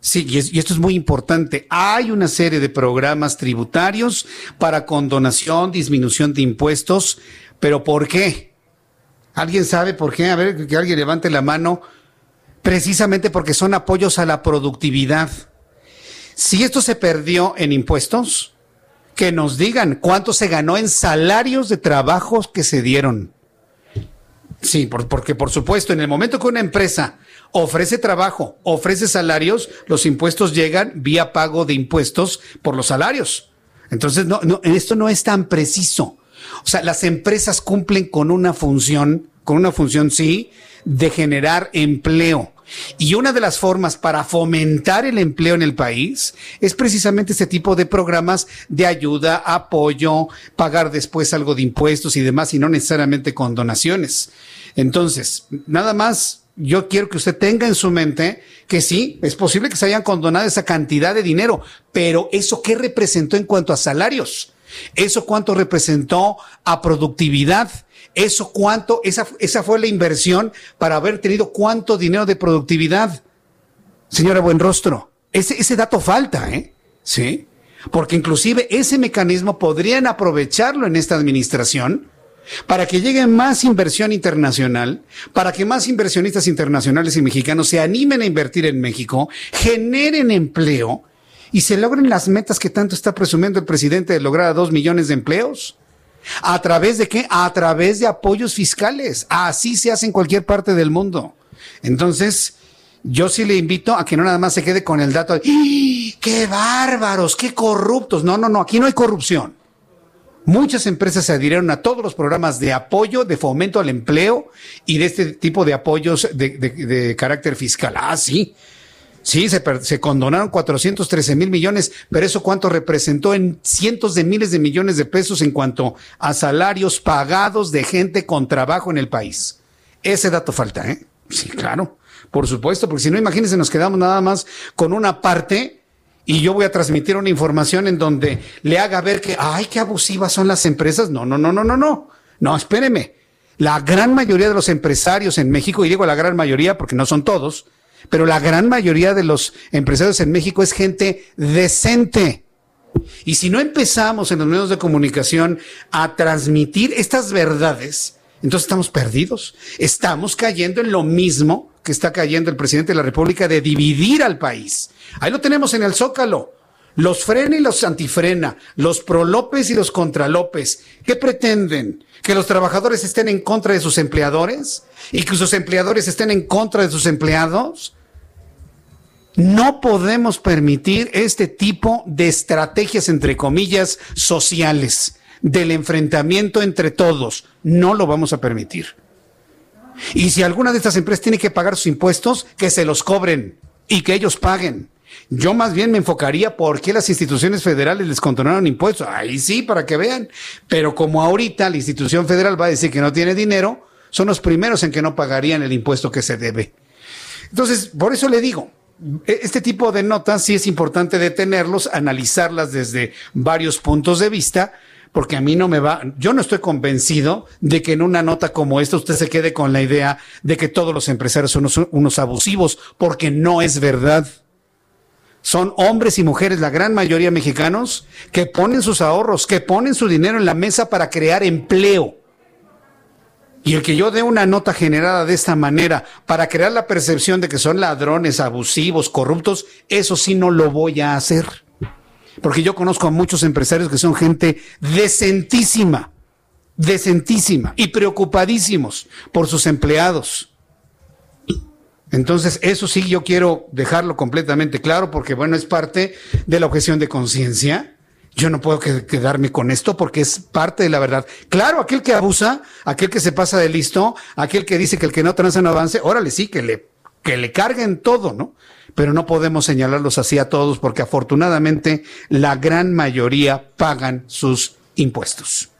Sí, y, y, esto es muy importante. Hay una serie de programas tributarios para condonación, disminución de impuestos, pero ¿por qué? ¿Alguien sabe por qué? A ver, que alguien levante la mano. Precisamente porque son apoyos a la productividad. Si esto se perdió en impuestos, que nos digan cuánto se ganó en salarios de trabajos que se dieron. Sí, porque por supuesto, en el momento que una empresa ofrece trabajo, ofrece salarios, los impuestos llegan vía pago de impuestos por los salarios. Entonces, no, no, esto no es tan preciso. O sea, las empresas cumplen con una función, con una función, sí, de generar empleo. Y una de las formas para fomentar el empleo en el país es precisamente este tipo de programas de ayuda, apoyo, pagar después algo de impuestos y demás, y no necesariamente con donaciones. Entonces, nada más yo quiero que usted tenga en su mente que sí, es posible que se hayan condonado esa cantidad de dinero, pero eso qué representó en cuanto a salarios, eso cuánto representó a productividad, eso cuánto, esa, esa fue la inversión para haber tenido cuánto dinero de productividad. Señora Buenrostro, ese, ese dato falta, ¿eh? Sí. Porque inclusive ese mecanismo podrían aprovecharlo en esta administración para que llegue más inversión internacional, para que más inversionistas internacionales y mexicanos se animen a invertir en México, generen empleo y se logren las metas que tanto está presumiendo el presidente de lograr a dos millones de empleos. ¿A través de qué? A través de apoyos fiscales. Así se hace en cualquier parte del mundo. Entonces, yo sí le invito a que no nada más se quede con el dato de. ¡qué bárbaros, qué corruptos! No, no, no, aquí no hay corrupción. Muchas empresas se adhirieron a todos los programas de apoyo, de fomento al empleo y de este tipo de apoyos de, de carácter fiscal. Ah, sí. Sí, se, se, condonaron 413 mil millones, pero eso cuánto representó en cientos de miles de millones de pesos en cuanto a salarios pagados de gente con trabajo en el país. Ese dato falta, ¿eh? Sí, claro, por supuesto, porque si no, imagínense, nos quedamos nada más con una parte y yo voy a transmitir una información en donde le haga ver que, ay, qué abusivas son las empresas. No, no, no, no, no, no. No, espéreme. La gran mayoría de los empresarios en México, y digo la gran mayoría porque no son todos, pero la gran mayoría de los empresarios en México es gente decente. Y si no empezamos en los medios de comunicación a transmitir estas verdades, entonces estamos perdidos. Estamos cayendo en lo mismo que está cayendo el presidente de la República de dividir al país. Ahí lo tenemos en el Zócalo. Los frena y los antifrena, los pro López y los contra López. ¿Qué pretenden? ¿Que los trabajadores estén en contra de sus empleadores? ¿Y que sus empleadores estén en contra de sus empleados? No podemos permitir este tipo de estrategias, entre comillas, sociales, del enfrentamiento entre todos. No lo vamos a permitir. Y si alguna de estas empresas tiene que pagar sus impuestos, que se los cobren y que ellos paguen. Yo más bien me enfocaría por qué las instituciones federales les condonaron impuestos. Ahí sí, para que vean. Pero como ahorita la institución federal va a decir que no tiene dinero, son los primeros en que no pagarían el impuesto que se debe. Entonces, por eso le digo, e, este tipo de notas sí es importante detenerlos, analizarlas desde varios puntos de vista, porque a mí no me va, yo no estoy convencido de que en una nota como esta usted se quede con la idea de que todos los empresarios son unos, unos abusivos, porque no es verdad. Son hombres y mujeres, la gran mayoría mexicanos, que ponen sus ahorros, que ponen su dinero en la mesa para crear empleo. Y el que yo dé una nota generada de esta manera para crear la percepción de que son ladrones, abusivos, corruptos, eso sí no lo voy a hacer. Porque yo conozco a muchos empresarios que son gente decentísima, decentísima y preocupadísimos por sus empleados. Entonces, eso sí yo quiero dejarlo completamente claro porque, bueno, es parte de la objeción de conciencia. Yo no puedo quedarme con esto porque es parte de la verdad. Claro, aquel que abusa, aquel que se pasa de listo, aquel que dice que el que no tranza no avance, órale, sí, que le, que le carguen todo, ¿no? Pero no podemos señalarlos así a todos porque afortunadamente la gran mayoría pagan sus impuestos.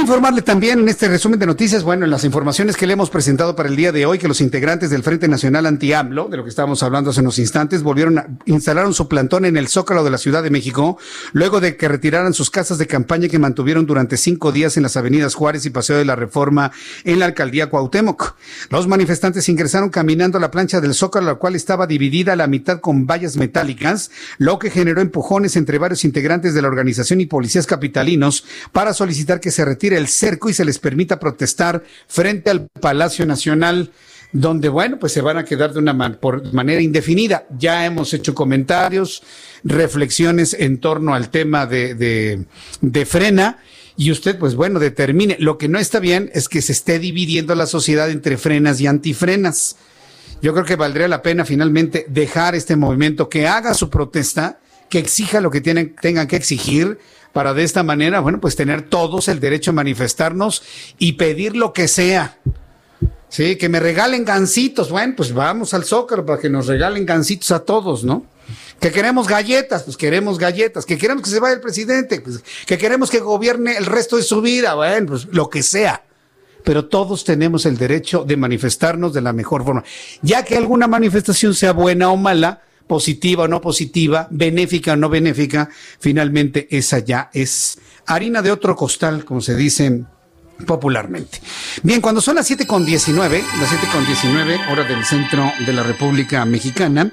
Informarle también en este resumen de noticias, bueno, en las informaciones que le hemos presentado para el día de hoy, que los integrantes del Frente Nacional Anti-AMLO, de lo que estábamos hablando hace unos instantes, volvieron a instalaron su plantón en el Zócalo de la Ciudad de México, luego de que retiraran sus casas de campaña que mantuvieron durante cinco días en las avenidas Juárez y Paseo de la Reforma en la alcaldía Cuauhtémoc. Los manifestantes ingresaron caminando a la plancha del Zócalo, la cual estaba dividida a la mitad con vallas metálicas, lo que generó empujones entre varios integrantes de la organización y policías capitalinos para solicitar que se retire el cerco y se les permita protestar frente al Palacio Nacional donde, bueno, pues se van a quedar de una por manera indefinida. Ya hemos hecho comentarios, reflexiones en torno al tema de, de, de, frena. Y usted, pues bueno, determine. Lo que no está bien es que se esté dividiendo la sociedad entre frenas y antifrenas. Yo creo que valdría la pena finalmente dejar este movimiento que haga su protesta, que exija lo que tienen, tengan que exigir, para de esta manera, bueno, pues tener todos el derecho a manifestarnos y pedir lo que sea. Sí, que me regalen gancitos. Bueno, pues vamos al Zócalo para que nos regalen gancitos a todos, ¿no? Que queremos galletas, pues queremos galletas. Que queremos que se vaya el presidente, pues que queremos que gobierne el resto de su vida, bueno, pues lo que sea. Pero todos tenemos el derecho de manifestarnos de la mejor forma. Ya que alguna manifestación sea buena o mala, positiva o no positiva, benéfica o no benéfica, finalmente esa ya es harina de otro costal, como se dice popularmente. Bien, cuando son las siete con diecinueve, las siete con diecinueve, hora del centro de la República Mexicana,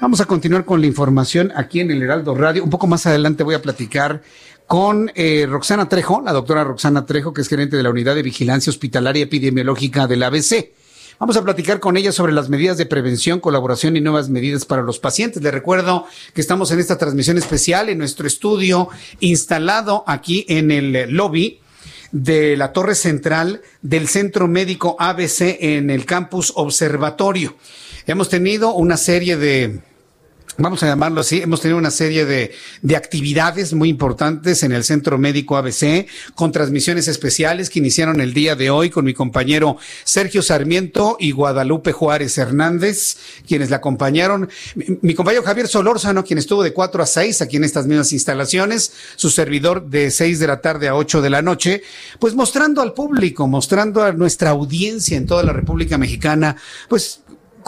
vamos a continuar con la información aquí en el Heraldo Radio. Un poco más adelante voy a platicar con eh, Roxana Trejo, la doctora Roxana Trejo, que es gerente de la Unidad de Vigilancia Hospitalaria Epidemiológica del ABC. Vamos a platicar con ella sobre las medidas de prevención, colaboración y nuevas medidas para los pacientes. Les recuerdo que estamos en esta transmisión especial en nuestro estudio instalado aquí en el lobby de la torre central del Centro Médico ABC en el campus Observatorio. Hemos tenido una serie de vamos a llamarlo así, hemos tenido una serie de, de, actividades muy importantes en el Centro Médico ABC, con transmisiones especiales que iniciaron el día de hoy con mi compañero Sergio Sarmiento y Guadalupe Juárez Hernández, quienes la acompañaron. Mi, compañero Javier Solórzano, quien estuvo de 4 a 6 aquí en estas mismas instalaciones, su servidor de 6 de la tarde a 8 de la noche, pues mostrando al público, mostrando a nuestra audiencia en toda la República Mexicana, pues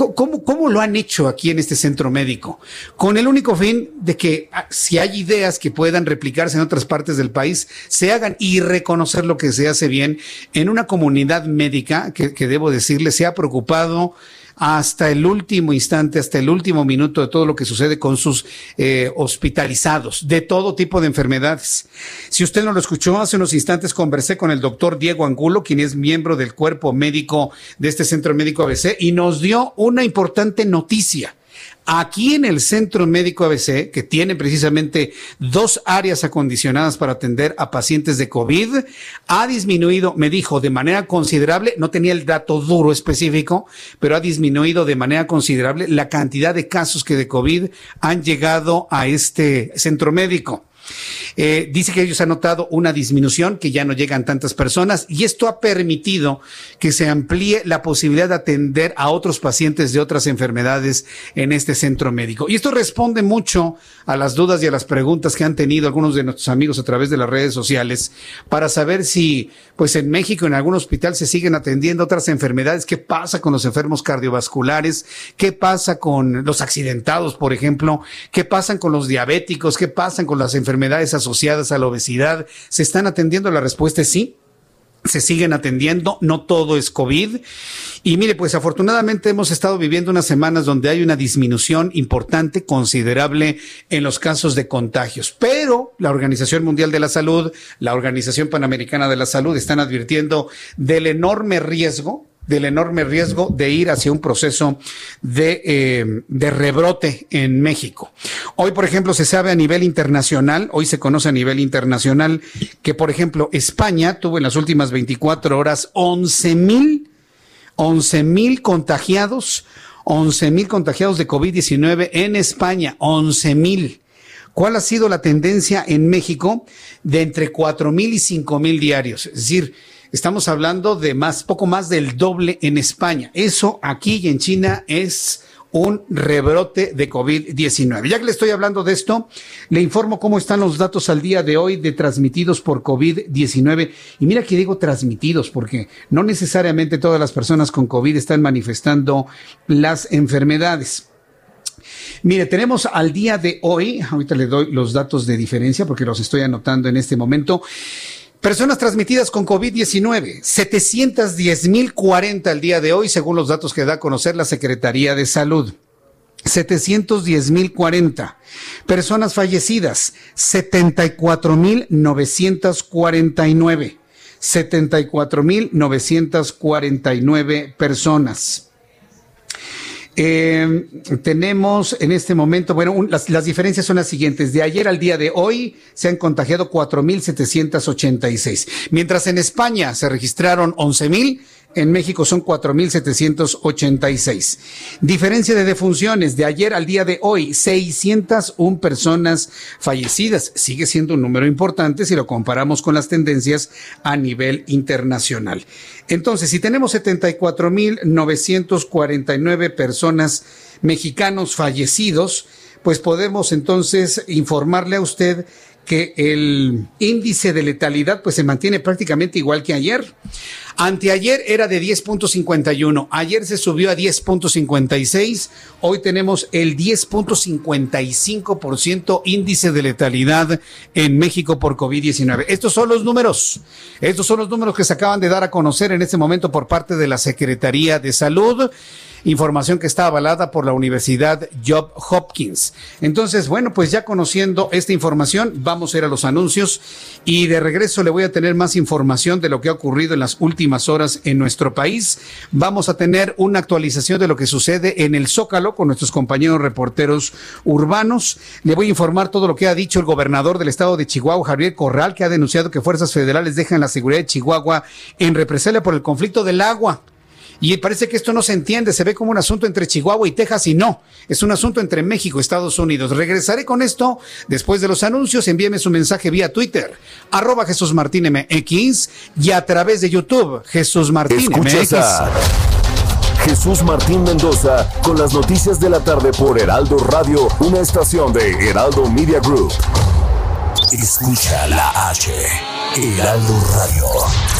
¿Cómo, ¿Cómo lo han hecho aquí en este centro médico? Con el único fin de que ah, si hay ideas que puedan replicarse en otras partes del país, se hagan y reconocer lo que se hace bien en una comunidad médica que, que debo decirle se ha preocupado hasta el último instante, hasta el último minuto de todo lo que sucede con sus eh, hospitalizados, de todo tipo de enfermedades. Si usted no lo escuchó, hace unos instantes conversé con el doctor Diego Angulo, quien es miembro del cuerpo médico de este centro médico ABC, y nos dio una importante noticia. Aquí en el Centro Médico ABC, que tiene precisamente dos áreas acondicionadas para atender a pacientes de COVID, ha disminuido, me dijo, de manera considerable, no tenía el dato duro específico, pero ha disminuido de manera considerable la cantidad de casos que de COVID han llegado a este centro médico. Eh, dice que ellos han notado una disminución, que ya no llegan tantas personas y esto ha permitido que se amplíe la posibilidad de atender a otros pacientes de otras enfermedades en este centro médico. Y esto responde mucho a las dudas y a las preguntas que han tenido algunos de nuestros amigos a través de las redes sociales para saber si, pues en México, en algún hospital se siguen atendiendo otras enfermedades. ¿Qué pasa con los enfermos cardiovasculares? ¿Qué pasa con los accidentados, por ejemplo? ¿Qué pasa con los diabéticos? ¿Qué pasa con las enfermedades asociadas a la obesidad? ¿Se están atendiendo? La respuesta es sí se siguen atendiendo, no todo es COVID. Y mire, pues afortunadamente hemos estado viviendo unas semanas donde hay una disminución importante, considerable en los casos de contagios. Pero la Organización Mundial de la Salud, la Organización Panamericana de la Salud están advirtiendo del enorme riesgo del enorme riesgo de ir hacia un proceso de, eh, de, rebrote en México. Hoy, por ejemplo, se sabe a nivel internacional, hoy se conoce a nivel internacional que, por ejemplo, España tuvo en las últimas 24 horas 11 mil, 11 mil contagiados, 11 mil contagiados de COVID-19 en España, 11 mil. ¿Cuál ha sido la tendencia en México de entre 4 mil y 5 mil diarios? Es decir, Estamos hablando de más, poco más del doble en España. Eso aquí y en China es un rebrote de COVID-19. Ya que le estoy hablando de esto, le informo cómo están los datos al día de hoy de transmitidos por COVID-19. Y mira que digo transmitidos, porque no necesariamente todas las personas con COVID están manifestando las enfermedades. Mire, tenemos al día de hoy, ahorita le doy los datos de diferencia porque los estoy anotando en este momento. Personas transmitidas con COVID-19, 710.040 al día de hoy, según los datos que da a conocer la Secretaría de Salud. 710.040. Personas fallecidas, 74.949. 74.949 personas. Eh, tenemos en este momento, bueno, las, las, diferencias son las siguientes. De ayer al día de hoy se han contagiado 4.786, mientras en España se registraron 11.000 en México son 4.786. Diferencia de defunciones de ayer al día de hoy, 601 personas fallecidas. Sigue siendo un número importante si lo comparamos con las tendencias a nivel internacional. Entonces, si tenemos 74.949 personas mexicanos fallecidos, pues podemos entonces informarle a usted que el índice de letalidad pues se mantiene prácticamente igual que ayer. Anteayer era de 10.51, ayer se subió a 10.56, hoy tenemos el 10.55% índice de letalidad en México por COVID-19. Estos son los números, estos son los números que se acaban de dar a conocer en este momento por parte de la Secretaría de Salud información que está avalada por la Universidad Job Hopkins. Entonces, bueno, pues ya conociendo esta información, vamos a ir a los anuncios y de regreso le voy a tener más información de lo que ha ocurrido en las últimas horas en nuestro país. Vamos a tener una actualización de lo que sucede en el Zócalo con nuestros compañeros reporteros urbanos. Le voy a informar todo lo que ha dicho el gobernador del estado de Chihuahua, Javier Corral, que ha denunciado que fuerzas federales dejan la seguridad de Chihuahua en represalia por el conflicto del agua. Y parece que esto no se entiende, se ve como un asunto entre Chihuahua y Texas y no, es un asunto entre México y Estados Unidos. Regresaré con esto después de los anuncios. Envíeme su mensaje vía Twitter, arroba Jesús Martín MX y a través de YouTube, Jesús Martín MX. Jesús Martín Mendoza con las noticias de la tarde por Heraldo Radio, una estación de Heraldo Media Group. Escucha la H, Heraldo Radio.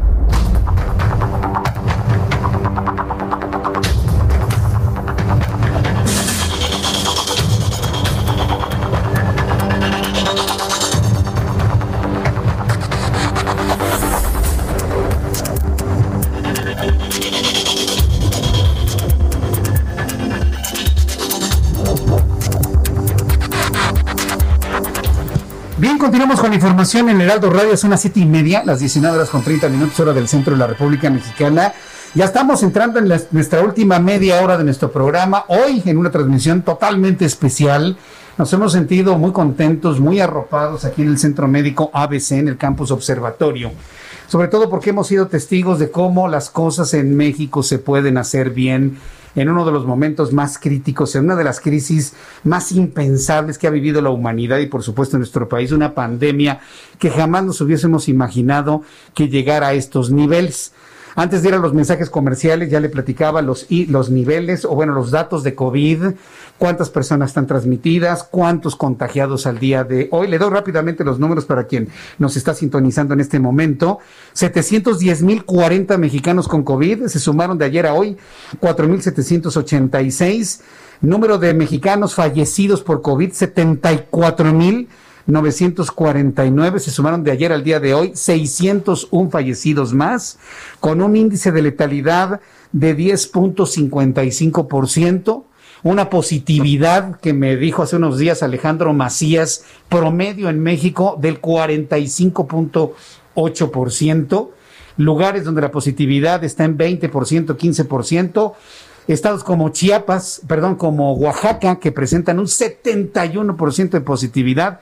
Con información en Heraldo Radio, son las siete y media, las 19 horas con 30 minutos, hora del centro de la República Mexicana. Ya estamos entrando en nuestra última media hora de nuestro programa, hoy en una transmisión totalmente especial. Nos hemos sentido muy contentos, muy arropados aquí en el Centro Médico ABC, en el Campus Observatorio. Sobre todo porque hemos sido testigos de cómo las cosas en México se pueden hacer bien en uno de los momentos más críticos, en una de las crisis más impensables que ha vivido la humanidad y por supuesto nuestro país, una pandemia que jamás nos hubiésemos imaginado que llegara a estos niveles. Antes de ir a los mensajes comerciales, ya le platicaba los, los niveles, o bueno, los datos de COVID, cuántas personas están transmitidas, cuántos contagiados al día de hoy. Le doy rápidamente los números para quien nos está sintonizando en este momento. 710.040 mexicanos con COVID, se sumaron de ayer a hoy 4.786. Número de mexicanos fallecidos por COVID, 74.000. 949 se sumaron de ayer al día de hoy, 601 fallecidos más, con un índice de letalidad de 10.55%, una positividad que me dijo hace unos días Alejandro Macías, promedio en México del 45.8%, lugares donde la positividad está en 20%, 15%, estados como Chiapas, perdón, como Oaxaca, que presentan un 71% de positividad.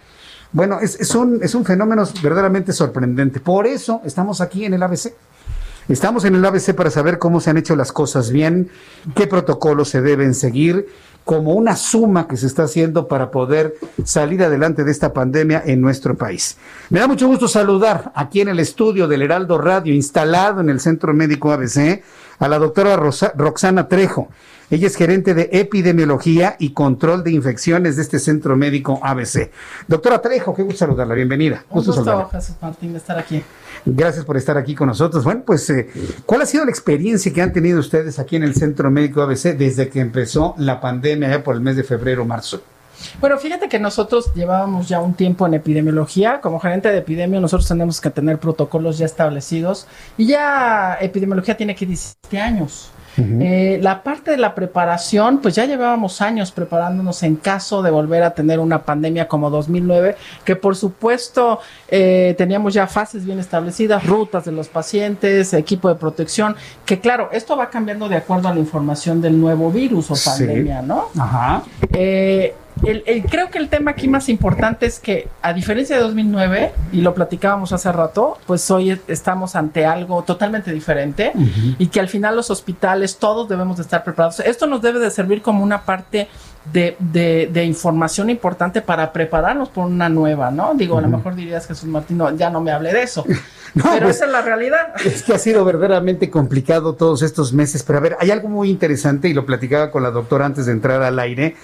Bueno, es, es, un, es un fenómeno verdaderamente sorprendente. Por eso estamos aquí en el ABC. Estamos en el ABC para saber cómo se han hecho las cosas bien, qué protocolos se deben seguir, como una suma que se está haciendo para poder salir adelante de esta pandemia en nuestro país. Me da mucho gusto saludar aquí en el estudio del Heraldo Radio, instalado en el Centro Médico ABC, a la doctora Rosa, Roxana Trejo. Ella es gerente de epidemiología y control de infecciones de este centro médico ABC. Doctora Trejo, qué gusto saludarla, bienvenida. Un gusto, saludarla. Jesús Martín, de estar aquí. Gracias por estar aquí con nosotros. Bueno, pues, eh, ¿cuál ha sido la experiencia que han tenido ustedes aquí en el Centro Médico ABC desde que empezó la pandemia ya por el mes de febrero marzo? Bueno, fíjate que nosotros llevábamos ya un tiempo en epidemiología. Como gerente de epidemia, nosotros tenemos que tener protocolos ya establecidos. Y ya epidemiología tiene que 17 años. Uh -huh. eh, la parte de la preparación, pues ya llevábamos años preparándonos en caso de volver a tener una pandemia como 2009, que por supuesto eh, teníamos ya fases bien establecidas, rutas de los pacientes, equipo de protección, que claro, esto va cambiando de acuerdo a la información del nuevo virus o pandemia, sí. ¿no? Ajá. Eh, el, el, creo que el tema aquí más importante es que, a diferencia de 2009, y lo platicábamos hace rato, pues hoy estamos ante algo totalmente diferente uh -huh. y que al final los hospitales, todos debemos de estar preparados. Esto nos debe de servir como una parte de, de, de información importante para prepararnos por una nueva, ¿no? Digo, a lo mejor dirías, Jesús Martín, no, ya no me hable de eso. No, pero pues, esa es la realidad. Es que ha sido verdaderamente complicado todos estos meses, pero a ver, hay algo muy interesante y lo platicaba con la doctora antes de entrar al aire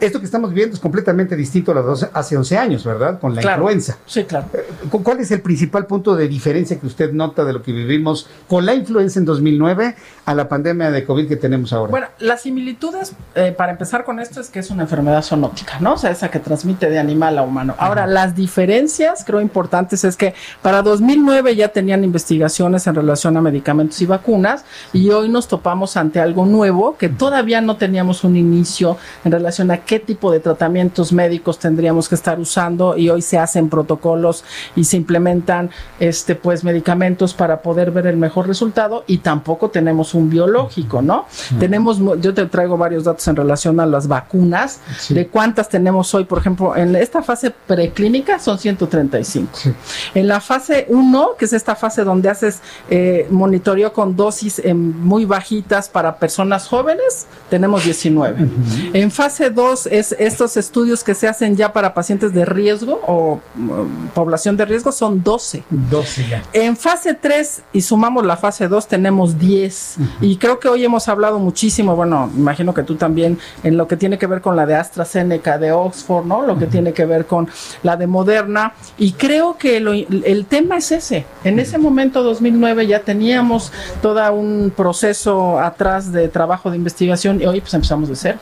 esto que estamos viviendo es completamente distinto a los hace 11 años, ¿verdad? Con la claro. influenza. Sí, claro. ¿Cuál es el principal punto de diferencia que usted nota de lo que vivimos con la influenza en 2009 a la pandemia de COVID que tenemos ahora? Bueno, las similitudes, eh, para empezar con esto, es que es una enfermedad zoonótica, ¿no? O sea, esa que transmite de animal a humano. Ahora, Ajá. las diferencias, creo, importantes es que para 2009 ya tenían investigaciones en relación a medicamentos y vacunas y hoy nos topamos ante algo nuevo que todavía no teníamos un inicio en relación a qué tipo de tratamientos médicos tendríamos que estar usando y hoy se hacen protocolos y se implementan este pues medicamentos para poder ver el mejor resultado y tampoco tenemos un biológico, ¿no? Uh-huh. Tenemos yo te traigo varios datos en relación a las vacunas, sí. de cuántas tenemos hoy, por ejemplo, en esta fase preclínica son 135. Sí. En la fase 1, que es esta fase donde haces eh, monitoreo con dosis eh, muy bajitas para personas jóvenes, tenemos 19. Uh-huh. En fase 2 es estos estudios que se hacen ya para pacientes de riesgo o um, población de riesgo son 12. 12 ya. En fase 3 y sumamos la fase 2 tenemos 10. Uh -huh. Y creo que hoy hemos hablado muchísimo, bueno, imagino que tú también, en lo que tiene que ver con la de AstraZeneca, de Oxford, ¿no? Lo que uh -huh. tiene que ver con la de Moderna. Y creo que lo, el tema es ese. En ese momento, 2009, ya teníamos todo un proceso atrás de trabajo de investigación y hoy pues empezamos de cero.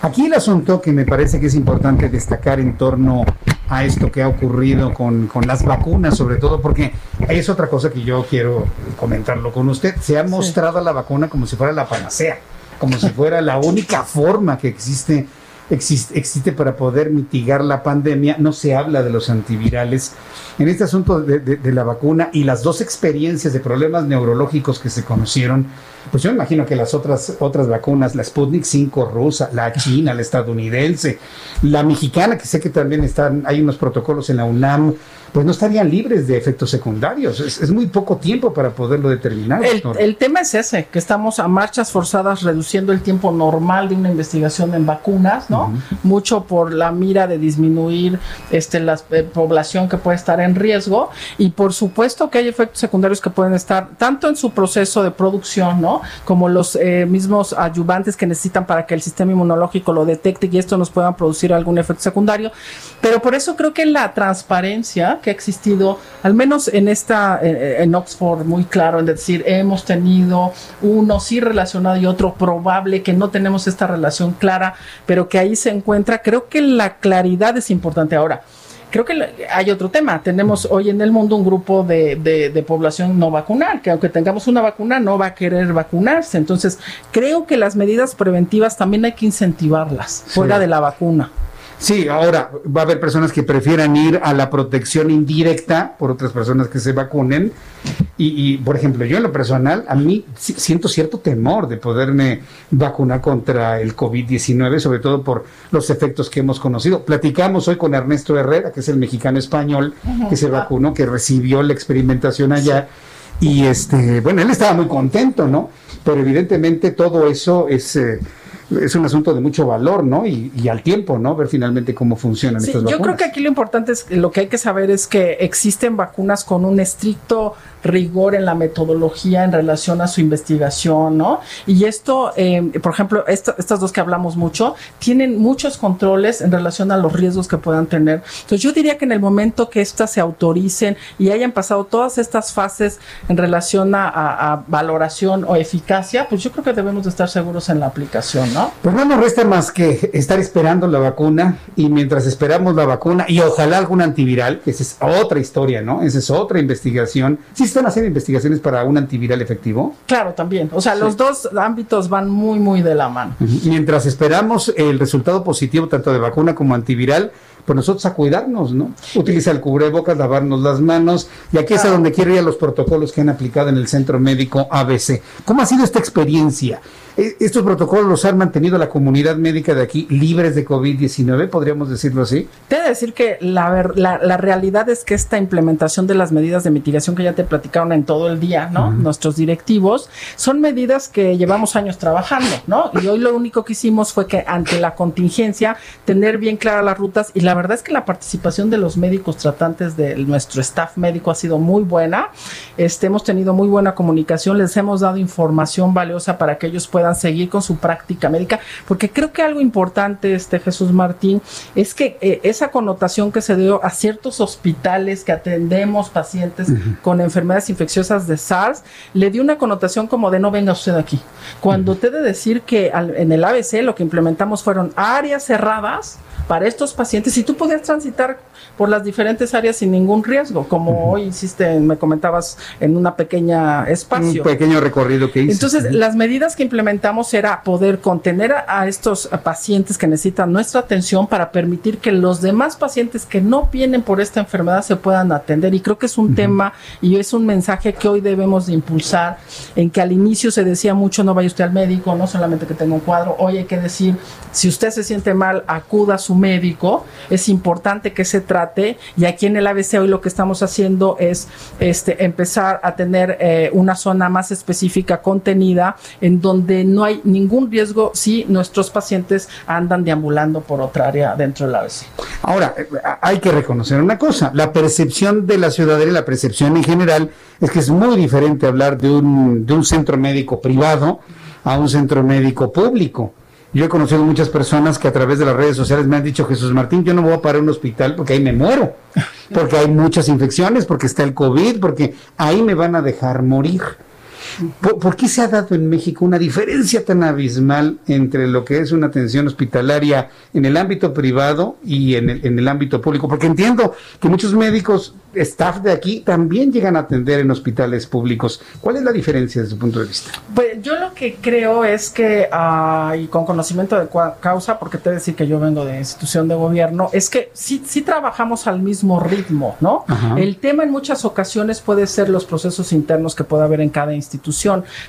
Aquí el asunto que me parece que es importante destacar en torno a esto que ha ocurrido con, con, las vacunas, sobre todo porque es otra cosa que yo quiero comentarlo con usted. Se ha mostrado sí. la vacuna como si fuera la panacea, como si fuera la única forma que existe existe, existe para poder mitigar la pandemia. No se habla de los antivirales. En este asunto de, de la vacuna y las dos experiencias de problemas neurológicos que se conocieron, pues yo me imagino que las otras, otras vacunas, la Sputnik 5 rusa, la china, la estadounidense, la mexicana, que sé que también están, hay unos protocolos en la UNAM, pues no estarían libres de efectos secundarios. Es, muy poco tiempo para poderlo determinar. El, tema es ese, que estamos a marchas forzadas reduciendo el tiempo normal de una investigación en vacunas, ¿no? Mucho por la mira de disminuir este, la eh, población que puede estar en riesgo y por supuesto que hay efectos secundarios que pueden estar tanto en su proceso de producción, ¿no? Como los eh, mismos ayudantes que necesitan para que el sistema inmunológico lo detecte y esto nos pueda producir algún efecto secundario. Pero por eso creo que la transparencia que ha existido, al menos en esta, en Oxford, muy claro, en decir, hemos tenido uno sí relacionado y otro probable, que no tenemos esta relación clara, pero que ahí se encuentra. Creo que la claridad es importante ahora. Creo que hay otro tema. Tenemos hoy en el mundo un grupo de, de, población no vacunal, que aunque tengamos una vacuna, no va a querer vacunarse. Entonces, creo que las medidas preventivas también hay que incentivarlas fuera de la vacuna. Sí, ahora va a haber personas que prefieran ir a la protección indirecta por otras personas que se vacunen. Y, por ejemplo, yo en lo personal, a mí siento cierto temor de poderme vacunar contra el COVID-19, sobre todo por los efectos que hemos conocido. Platicamos hoy con Ernesto Herrera, que es el mexicano español que se vacunó, que recibió la experimentación allá. Y este, bueno, él estaba muy contento, ¿no? Pero evidentemente todo eso es... Eh, es un asunto de mucho valor, ¿no? Y, al tiempo, ¿no? Ver finalmente cómo funcionan estas vacunas. Yo creo que aquí lo importante es, lo que hay que saber es que existen vacunas con un estricto rigor en la metodología en relación a su investigación, ¿no? Y esto, eh, por ejemplo, estas dos que hablamos mucho, tienen muchos controles en relación a los riesgos que puedan tener. Entonces yo diría que en el momento que estas se autoricen y hayan pasado todas estas fases en relación a, valoración o eficacia, pues yo creo que debemos de estar seguros en la aplicación, ¿no? Pues no nos resta más que estar esperando la vacuna y mientras esperamos la vacuna y ojalá algún antiviral, esa es otra historia, ¿no? Esa es otra investigación. Sí están haciendo investigaciones para un antiviral efectivo? Claro, también. O sea, los dos ámbitos van muy, muy de la mano. Mientras esperamos el resultado positivo tanto de vacuna como antiviral, pues nosotros a cuidarnos, ¿no? Utiliza el cubrebocas, lavarnos las manos, y aquí es a donde quiero ir a los protocolos que han aplicado en el Centro Médico ABC. ¿Cómo ha sido esta experiencia? E, ¿Estos protocolos los han mantenido la comunidad médica de aquí libres de COVID-19, podríamos decirlo así? Te de decir que la, la, realidad es que esta implementación de las medidas de mitigación que ya te platicaron en todo el día, ¿no? Nuestros directivos, son medidas que llevamos años trabajando, ¿no? Y hoy lo único que hicimos fue que ante la contingencia, tener bien claras las rutas y la verdad es que la participación de los médicos tratantes de nuestro staff médico ha sido muy buena. Este, hemos tenido muy buena comunicación, les hemos dado información valiosa para que ellos puedan seguir con su práctica médica, porque creo que algo importante, este Jesús Martín, es que eh, esa connotación que se dio a ciertos hospitales que atendemos pacientes con enfermedades infecciosas de SARS, le dio una connotación como de no venga usted aquí. Cuando te de decir que en el ABC lo que implementamos fueron áreas cerradas para estos pacientes y tú podías transitar por las diferentes áreas sin ningún riesgo, como hoy hiciste, me comentabas, en una pequeña espacio. Un pequeño recorrido que hice. Entonces, las medidas que implementamos era poder contener a, estos pacientes que necesitan nuestra atención para permitir que los demás pacientes que no vienen por esta enfermedad se puedan atender. Y creo que es un tema y es un mensaje que hoy debemos de impulsar, en que al inicio se decía mucho, no vaya usted al médico, no solamente que tenga un cuadro, hoy hay que decir, si usted se siente mal, acuda a su médico, es importante que se trate. Y aquí en el ABC hoy lo que estamos haciendo es este, empezar a tener eh, una zona más específica contenida en donde no hay ningún riesgo si nuestros pacientes andan deambulando por otra área dentro del ABC. Ahora, eh, hay que reconocer una cosa, la percepción de la ciudadanía, la percepción en general, es que es muy diferente hablar de un, de un centro médico privado a un centro médico público. Yo he conocido muchas personas que a través de las redes sociales me han dicho, Jesús Martín, yo no voy a parar un hospital porque ahí me muero, porque hay muchas infecciones, porque está el COVID, porque ahí me van a dejar morir. ¿Por, qué se ha dado en México una diferencia tan abismal entre lo que es una atención hospitalaria en el ámbito privado y en el, en el ámbito público? Porque entiendo que muchos médicos, staff de aquí, también llegan a atender en hospitales públicos. ¿Cuál es la diferencia desde su punto de vista? Pues yo lo que creo es que, ah, y con conocimiento de causa, porque te decir que yo vengo de institución de gobierno, es que sí, sí trabajamos al mismo ritmo, ¿no? El tema en muchas ocasiones puede ser los procesos internos que pueda haber en cada institución,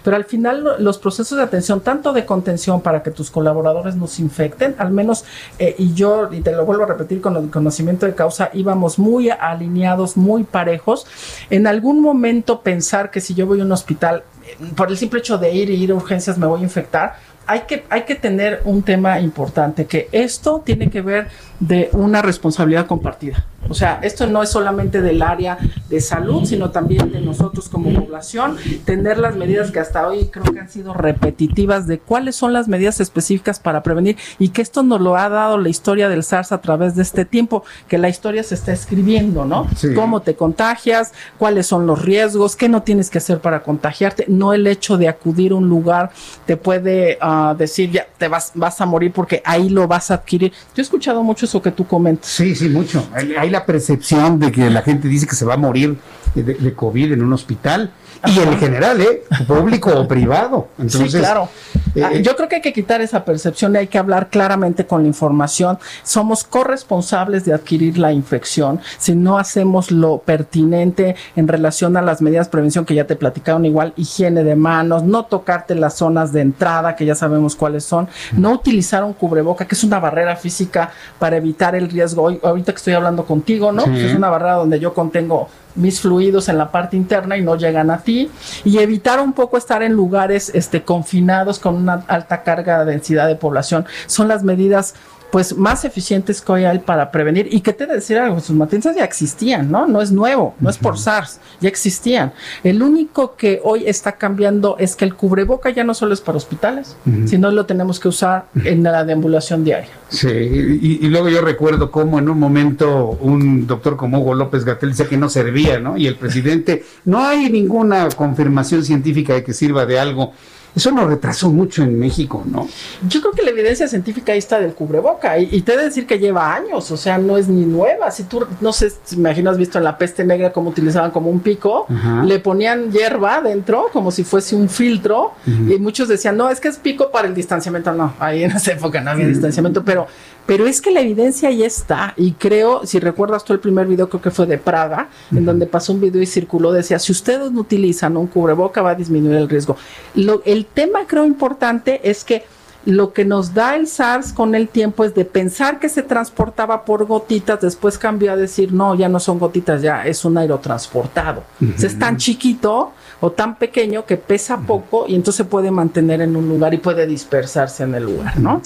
pero al final los procesos de atención, tanto de contención para que tus colaboradores no se infecten, al menos, eh, y yo, y te lo vuelvo a repetir con el conocimiento de causa, íbamos muy alineados, muy parejos. En algún momento pensar que si yo voy a un hospital, eh, por el simple hecho de ir y ir a urgencias me voy a infectar, hay que, hay que tener un tema importante, que esto tiene que ver de una responsabilidad compartida. O sea, esto no es solamente del área de salud, sino también de nosotros como población, tener las medidas que hasta hoy creo que han sido repetitivas de cuáles son las medidas específicas para prevenir y que esto nos lo ha dado la historia del SARS a través de este tiempo, que la historia se está escribiendo, ¿no? Cómo te contagias, cuáles son los riesgos, qué no tienes que hacer para contagiarte, no el hecho de acudir a un lugar te puede ah, decir ya te vas, vas a morir porque ahí lo vas a adquirir. Yo he escuchado mucho eso que tú comentas. Sí, sí, mucho. Hay la percepción de que la gente dice que se va a morir de, de COVID en un hospital y en general, ¿eh? Público o privado. Entonces, sí, claro. Eh, ah, yo creo que hay que quitar esa percepción y hay que hablar claramente con la información. Somos corresponsables de adquirir la infección si no hacemos lo pertinente en relación a las medidas de prevención que ya te platicaron, igual higiene de manos, no tocarte las zonas de entrada, que ya sabemos cuáles son, no utilizar un cubreboca, que es una barrera física para evitar el riesgo. Hoy, ahorita que estoy hablando contigo, ¿no? es una barrera donde yo contengo mis fluidos en la parte interna y no llegan a ti. Y evitar un poco estar en lugares este confinados con una alta carga de densidad de población. Son las medidas pues más eficientes que hoy hay para prevenir y que te decir algo, sus matanzas ya existían, ¿no? No es nuevo, no es por SARS, ya existían. El único que hoy está cambiando es que el cubreboca ya no solo es para hospitales, sino lo tenemos que usar en la deambulación diaria. Sí, y, luego yo recuerdo cómo en un momento un doctor como Hugo López Gatel decía que no servía, ¿no? Y el presidente, no hay ninguna confirmación científica de que sirva de algo. Eso nos retrasó mucho en México, ¿no? Yo creo que la evidencia científica ahí está del cubreboca y, te he de decir que lleva años, o sea, no es ni nueva. Si tú, no sé, si me imagino has visto en la peste negra cómo utilizaban como un pico, le ponían hierba dentro como si fuese un filtro y muchos decían, no, es que es pico para el distanciamiento. No, ahí en esa época no había distanciamiento, pero pero es que la evidencia ya está y creo, si recuerdas tú el primer video, creo que fue de Praga, en donde pasó un video y circuló, decía, si ustedes no utilizan un cubreboca va a disminuir el riesgo. Lo, el tema creo importante es que lo que nos da el SARS con el tiempo es de pensar que se transportaba por gotitas, después cambió a decir, no, ya no son gotitas, ya es un aerotransportado. es tan chiquito o tan pequeño que pesa poco y entonces se puede mantener en un lugar y puede dispersarse en el lugar, ¿no?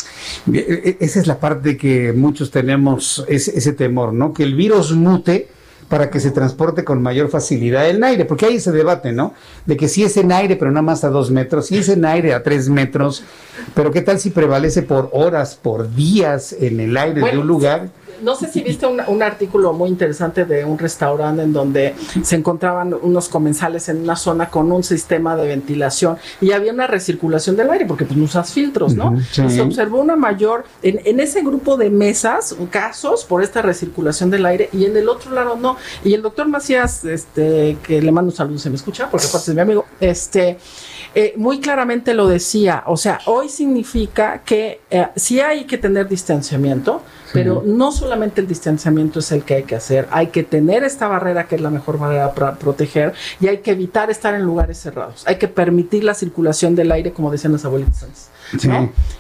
E, e, esa es la parte que muchos tenemos ese, ese temor, ¿no? Que el virus mute para que se transporte con mayor facilidad el aire, porque ahí se debate, ¿no? De que si es en aire, pero nada más a dos metros, si es en aire a tres metros, pero ¿qué tal si prevalece por horas, por días en el aire de un lugar? No sé si viste un, artículo muy interesante de un restaurante en donde se encontraban unos comensales en una zona con un sistema de ventilación y había una recirculación del aire porque pues no usas filtros, ¿no? Se observó una mayor, en, ese grupo de mesas, casos por esta recirculación del aire y en el otro lado no. Y el doctor Macías, este, que le mando un saludo, se me escucha, porque aparte es mi amigo, este, eh, muy claramente lo decía, o sea, hoy significa que eh, sí hay que tener distanciamiento, pero no solamente el distanciamiento es el que hay que hacer, hay que tener esta barrera que es la mejor manera para proteger y hay que evitar estar en lugares cerrados. Hay que permitir la circulación del aire, como decían las abuelitas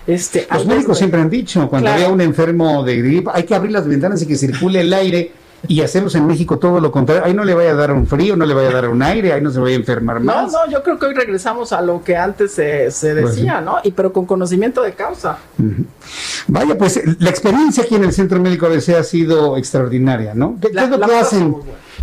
Este, Los médicos siempre han dicho, cuando hay un enfermo de gripe, hay que abrir las ventanas y que circule el aire y hacemos en México todo lo contrario. Ahí no le vaya a dar un frío, no le vaya a dar un aire, ahí no se vaya a enfermar más. No, no, yo creo que hoy regresamos a lo que antes se, se pues decía, ¿no? Y pero con conocimiento de causa. Vaya, pues la experiencia aquí en el Centro Médico ABC ha sido extraordinaria, ¿no? ¿Qué, es lo que hacen?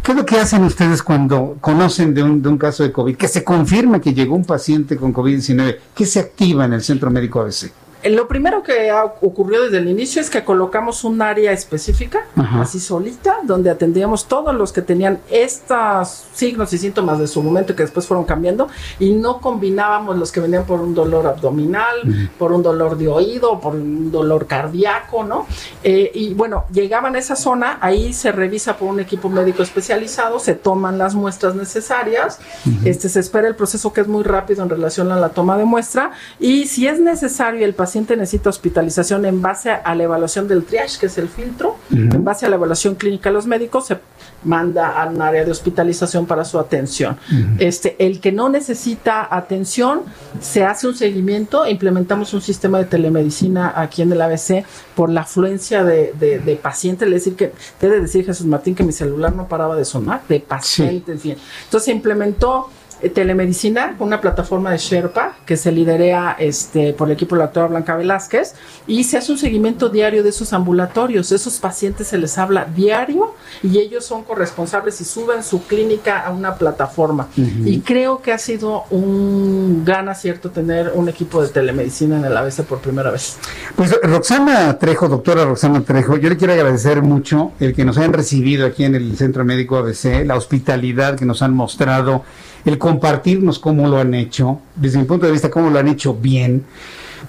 ¿Qué es lo que hacen ustedes cuando conocen de un, de un caso de COVID? Que se confirma que llegó un paciente con COVID-19. ¿Qué se activa en el Centro Médico ABC? Eh, Lo primero que ha- ocurrió desde el inicio es que colocamos un área específica, Ajá. así solita, donde atendíamos todos los que tenían estos signos y síntomas de su momento que después fueron cambiando y no combinábamos los que venían por un dolor abdominal, por un dolor de oído, por un dolor cardíaco, ¿no? Eh, y bueno, llegaban a esa zona, ahí se revisa por un equipo médico especializado, se toman las muestras necesarias, este se espera el proceso que es muy rápido en relación a la toma de muestra y si es necesario el paciente necesita hospitalización en base a, la evaluación del triage, que es el filtro, en base a la evaluación clínica de los médicos, se manda a un área de hospitalización para su atención. Este, el que no necesita atención, se hace un seguimiento, implementamos un sistema de telemedicina aquí en el ABC por la afluencia de, de- de pacientes, es decir, que debe decir Jesús Martín que mi celular no paraba de sonar, de pacientes, bien. Entonces se implementó telemedicina, una plataforma de Sherpa que se liderea este, por el equipo de la doctora Blanca Velázquez y se hace un seguimiento diario de esos ambulatorios. Esos pacientes se les habla diario y ellos son corresponsables y suben su clínica a una plataforma. Y creo que ha sido un gran acierto tener un equipo de telemedicina en el ABC por primera vez. Pues Roxana Trejo, doctora Roxana Trejo, yo le quiero agradecer mucho el que nos hayan recibido aquí en el Centro Médico ABC, la hospitalidad que nos han mostrado, el compartirnos cómo lo han hecho, desde mi punto de vista, cómo lo han hecho bien.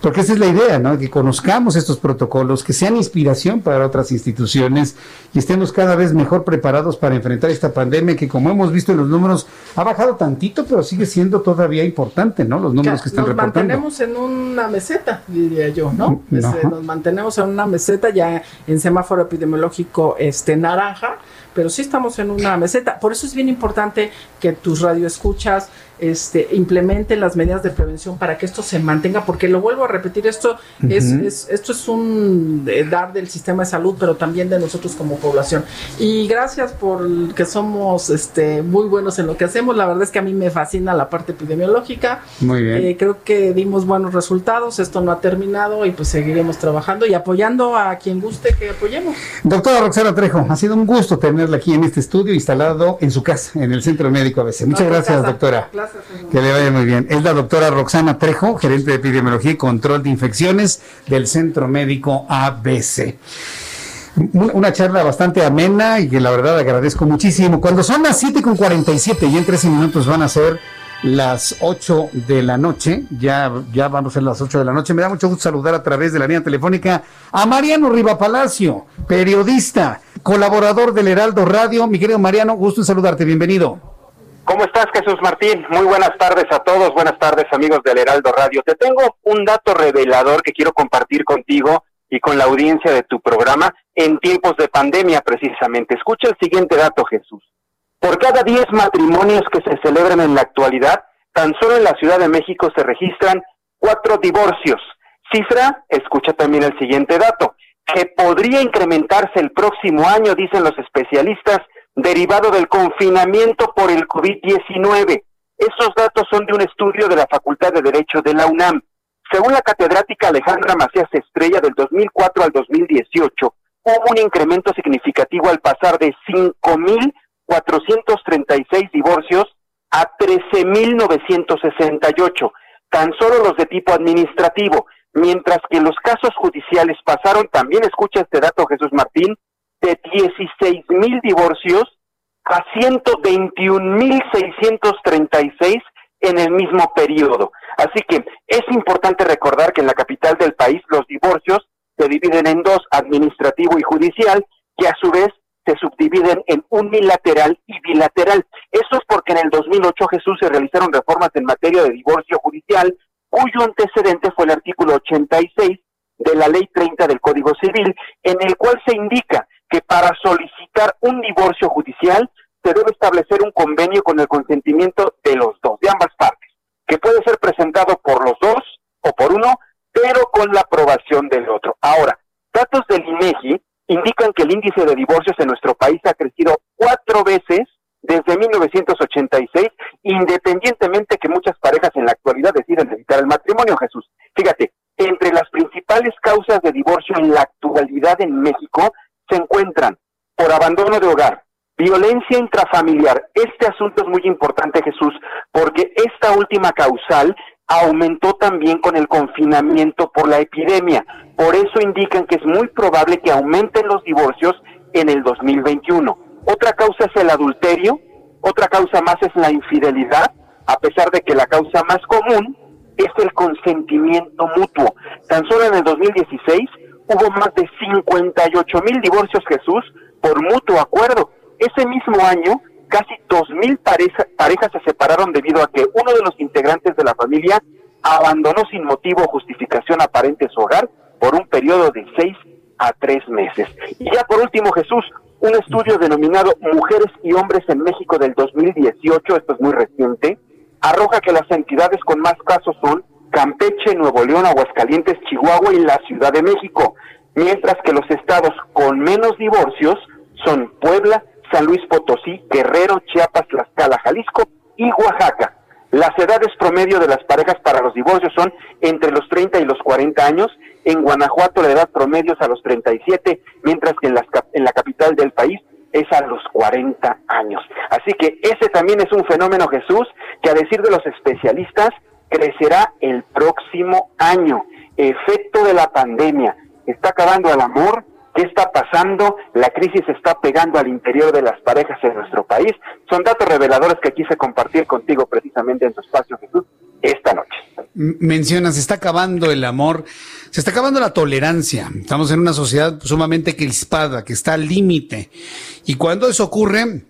Porque esa es la idea, ¿no? Que conozcamos estos protocolos, que sean inspiración para otras instituciones y estemos cada vez mejor preparados para enfrentar esta pandemia que, como hemos visto en los números, ha bajado tantito, pero sigue siendo todavía importante, ¿no? Los números que están nos reportando. mantenemos en una meseta, diría yo, ¿no? Mm, Este, nos mantenemos en una meseta ya en semáforo epidemiológico este naranja, pero sí estamos en una meseta. Por eso es bien importante que tus radioescuchas este, implementen las medidas de prevención para que esto se mantenga, porque lo vuelvo a repetir, esto es, esto es un eh, dar del sistema de salud, pero también de nosotros como población. Y gracias por que somos este, muy buenos en lo que hacemos. La verdad es que a mí me fascina la parte epidemiológica. Muy bien. Eh, creo que dimos buenos resultados, esto no ha terminado y pues seguiremos trabajando y apoyando a quien guste que apoyemos. Doctora Roxana Trejo, ha sido un gusto tenerla aquí en este estudio instalado en su casa, en el Centro Médico ABC. Muchas No, gracias, casa. doctora. Gracias. Que le vaya muy bien. Es la doctora Roxana Trejo, gerente de epidemiología y control de infecciones del Centro Médico ABC. Un- Una charla bastante amena y que la verdad agradezco muchísimo. Cuando son las 7 con 47 y en 13 minutos van a ser las 8 de la noche, ya, ya vamos a las 8 de la noche. Me da mucho gusto saludar a través de la línea telefónica a Mariano Riva Palacio, periodista, colaborador del Heraldo Radio. Mi querido Mariano, gusto en saludarte, bienvenido. ¿Cómo estás, Jesús Martín? Muy buenas tardes a todos, buenas tardes amigos del Heraldo Radio. Te tengo un dato revelador que quiero compartir contigo y con la audiencia de tu programa en tiempos de pandemia precisamente. Escucha el siguiente dato, Jesús. Por cada 10 matrimonios que se celebran en la actualidad, tan solo en la Ciudad de México se registran cuatro divorcios. Cifra, escucha también el siguiente dato, que podría incrementarse el próximo año, dicen los especialistas, derivado del confinamiento por el COVID-19. Esos datos son de un estudio de la Facultad de Derecho de la UNAM. Según la catedrática Alejandra Macías Estrella, del 2004 al 2018, hubo un incremento significativo al pasar de 5.436 divorcios a 13.968, tan solo los de tipo administrativo, mientras que los casos judiciales pasaron, también escucha este dato Jesús Martín, de 16.000 divorcios a 121.636 en el mismo periodo. Así que es importante recordar que en la capital del país los divorcios se dividen en dos, administrativo y judicial, que a su vez se subdividen en unilateral y bilateral. Eso es porque en el 2008 Jesús se realizaron reformas en materia de divorcio judicial, cuyo antecedente fue el artículo 86 de la Ley 30 del Código Civil, en el cual se indica que para solicitar un divorcio judicial se debe establecer un convenio con el consentimiento de los dos, de ambas partes, que puede ser presentado por los dos o por uno, pero con la aprobación del otro. Ahora, datos del INEGI indican que el índice de divorcios en nuestro país ha crecido cuatro veces desde 1986, independientemente que muchas parejas en la actualidad deciden evitar el matrimonio, Jesús. Fíjate, entre las principales causas de divorcio en la actualidad en México se encuentran por abandono de hogar, violencia intrafamiliar. Este asunto es muy importante, Jesús, porque esta última causal aumentó también con el confinamiento por la epidemia. Por eso indican que es muy probable que aumenten los divorcios en el 2021. Otra causa es el adulterio, otra causa más es la infidelidad, a pesar de que la causa más común es el consentimiento mutuo. Tan solo en el 2016 hubo más de 58 mil divorcios Jesús por mutuo acuerdo. Ese mismo año, casi 2 mil parejas se separaron debido a que uno de los integrantes de la familia abandonó sin motivo o justificación aparente su hogar por un periodo de 6 a 3 meses. Y ya por último, Jesús, un estudio denominado Mujeres y Hombres en México del 2018, esto es muy reciente, arroja que las entidades con más casos son Campeche, Nuevo León, Aguascalientes, Chihuahua y la Ciudad de México, mientras que los estados con menos divorcios son Puebla, San Luis Potosí, Guerrero, Chiapas, Tlaxcala, Jalisco y Oaxaca. Las edades promedio de las parejas para los divorcios son entre los 30 y los 40 años en Guanajuato la edad promedio es a los 37, mientras que en la, en la capital del país es a los 40 años. Así que ese también es un fenómeno, Jesús, que a decir de los especialistas, crecerá el próximo año. Efecto de la pandemia. Está acabando el amor, ¿Qué está pasando? La crisis está pegando al interior de las parejas en nuestro país. Son datos reveladores que quise compartir contigo precisamente en tu espacio, Jesús, esta noche. Mencionas, se está acabando el amor, se está acabando la tolerancia. Estamos en una sociedad sumamente crispada, que está al límite. Y cuando eso ocurre,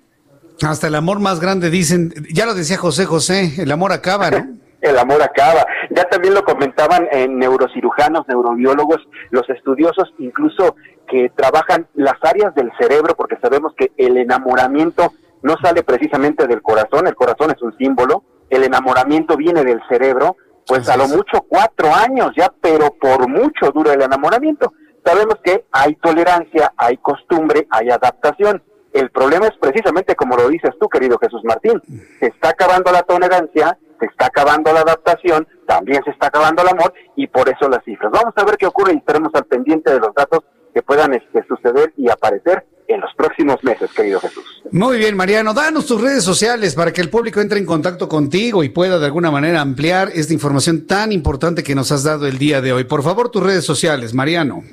hasta el amor más grande dicen, ya lo decía José José, el amor acaba, ¿no? El amor acaba. Ya también lo comentaban en neurocirujanos, neurobiólogos, los estudiosos, incluso que trabajan las áreas del cerebro, porque sabemos que el enamoramiento no sale precisamente del corazón, el corazón es un símbolo, el enamoramiento viene del cerebro, pues a lo mucho cuatro años ya, pero por mucho dura el enamoramiento. Sabemos que hay tolerancia, hay costumbre, hay adaptación. El problema es precisamente como lo dices tú, querido Jesús Martín, se está acabando la tolerancia, se está acabando la adaptación, también se está acabando el amor y por eso las cifras. Vamos a ver qué ocurre y estaremos al pendiente de los datos que puedan este, suceder y aparecer en los próximos meses, querido Jesús. Muy bien, Mariano, danos tus redes sociales para que el público entre en contacto contigo y pueda de alguna manera ampliar esta información tan importante que nos has dado el día de hoy. Por favor, tus redes sociales, Mariano.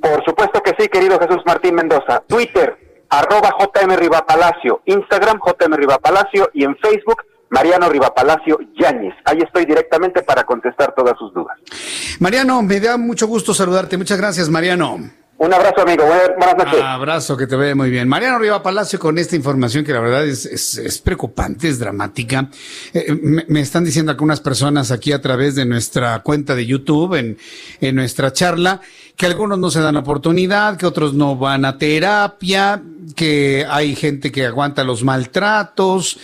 Por supuesto que sí, querido Jesús Martín Mendoza. Twitter, arroba JM Rivapalacio, Instagram JM Rivapalacio y en Facebook Mariano Rivapalacio Yáñez. Ahí estoy directamente para contestar todas sus dudas. Mariano, me da mucho gusto saludarte. Muchas gracias, Mariano. Un abrazo, amigo. Buenas noches. Abrazo, que te ve muy bien. Mariano Riva Palacio con esta información que la verdad es, es, preocupante, es dramática. Eh, me, están diciendo algunas personas aquí a través de nuestra cuenta de YouTube, en, en nuestra charla, que algunos no se dan oportunidad, que otros no van a terapia, que hay gente que aguanta los maltratos.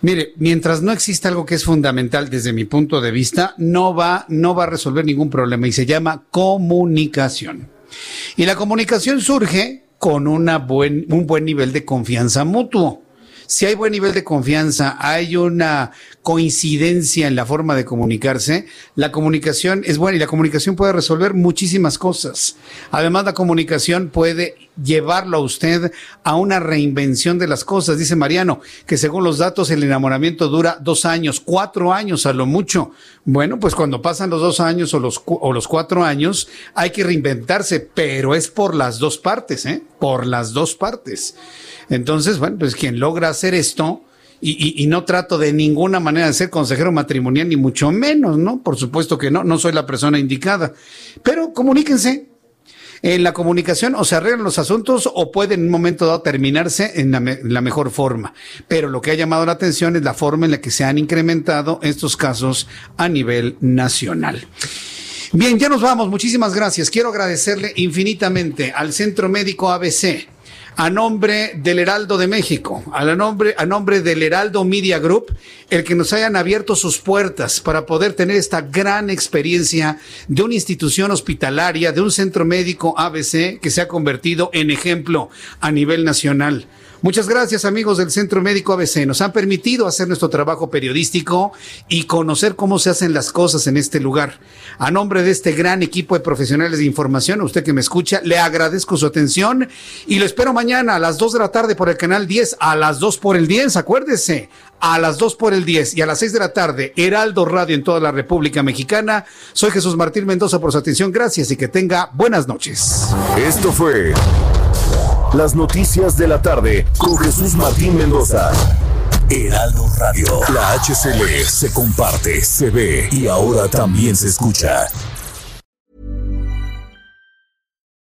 Mire, mientras no exista algo que es fundamental desde mi punto de vista, no va, no va a resolver ningún problema y se llama comunicación. Y la comunicación surge con una buen, un buen nivel de confianza mutuo. Si hay buen nivel de confianza, hay una coincidencia en la forma de comunicarse, la comunicación es buena y la comunicación puede resolver muchísimas cosas. Además, la comunicación puede llevarlo a usted a una reinvención de las cosas. Dice Mariano que según los datos el enamoramiento dura dos años, cuatro años a lo mucho. Bueno, pues cuando pasan los dos años o los, o los cuatro años hay que reinventarse, pero es por las dos partes, ¿eh? Por las dos partes. Entonces, bueno, pues quien logra hacer esto, y, y, no trato de ninguna manera de ser consejero matrimonial, ni mucho menos, ¿no? Por supuesto que no, no soy la persona indicada. Pero comuníquense. En la comunicación o se arreglan los asuntos o puede en un momento dado terminarse en la, la mejor forma. Pero lo que ha llamado la atención es la forma en la que se han incrementado estos casos a nivel nacional. Bien, ya nos vamos. Muchísimas gracias. Quiero agradecerle infinitamente al Centro Médico ABC a nombre del Heraldo de México, a, nombre, a nombre del Heraldo Media Group, el que nos hayan abierto sus puertas para poder tener esta gran experiencia de una institución hospitalaria, de un centro médico ABC que se ha convertido en ejemplo a nivel nacional Muchas gracias amigos del Centro Médico ABC. Nos han permitido hacer nuestro trabajo periodístico y conocer cómo se hacen las cosas en este lugar. A nombre de este gran equipo de profesionales de información, a usted que me escucha, le agradezco su atención y lo espero mañana a las 2 de la tarde por el canal 10, a las 2 por el 10, acuérdese, a las 2 por el 10 y a las 6 de la tarde, Heraldo Radio en toda la República Mexicana. Soy Jesús Martín Mendoza por su atención. Gracias y que tenga buenas noches. Esto fue las noticias de la tarde con Jesús Martín Mendoza. Heraldo Radio. La HCL se comparte, se ve y ahora también se escucha.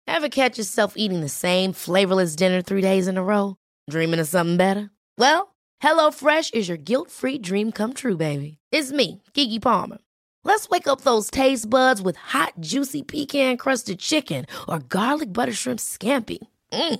Ever catch yourself eating the same flavorless dinner three days in a row? Dreaming of something better? Well, HelloFresh is your guilt-free dream come true, baby. It's me, Kiki Palmer. Let's wake up those taste buds with hot, juicy pecan-crusted chicken or garlic butter shrimp scampi. Mm.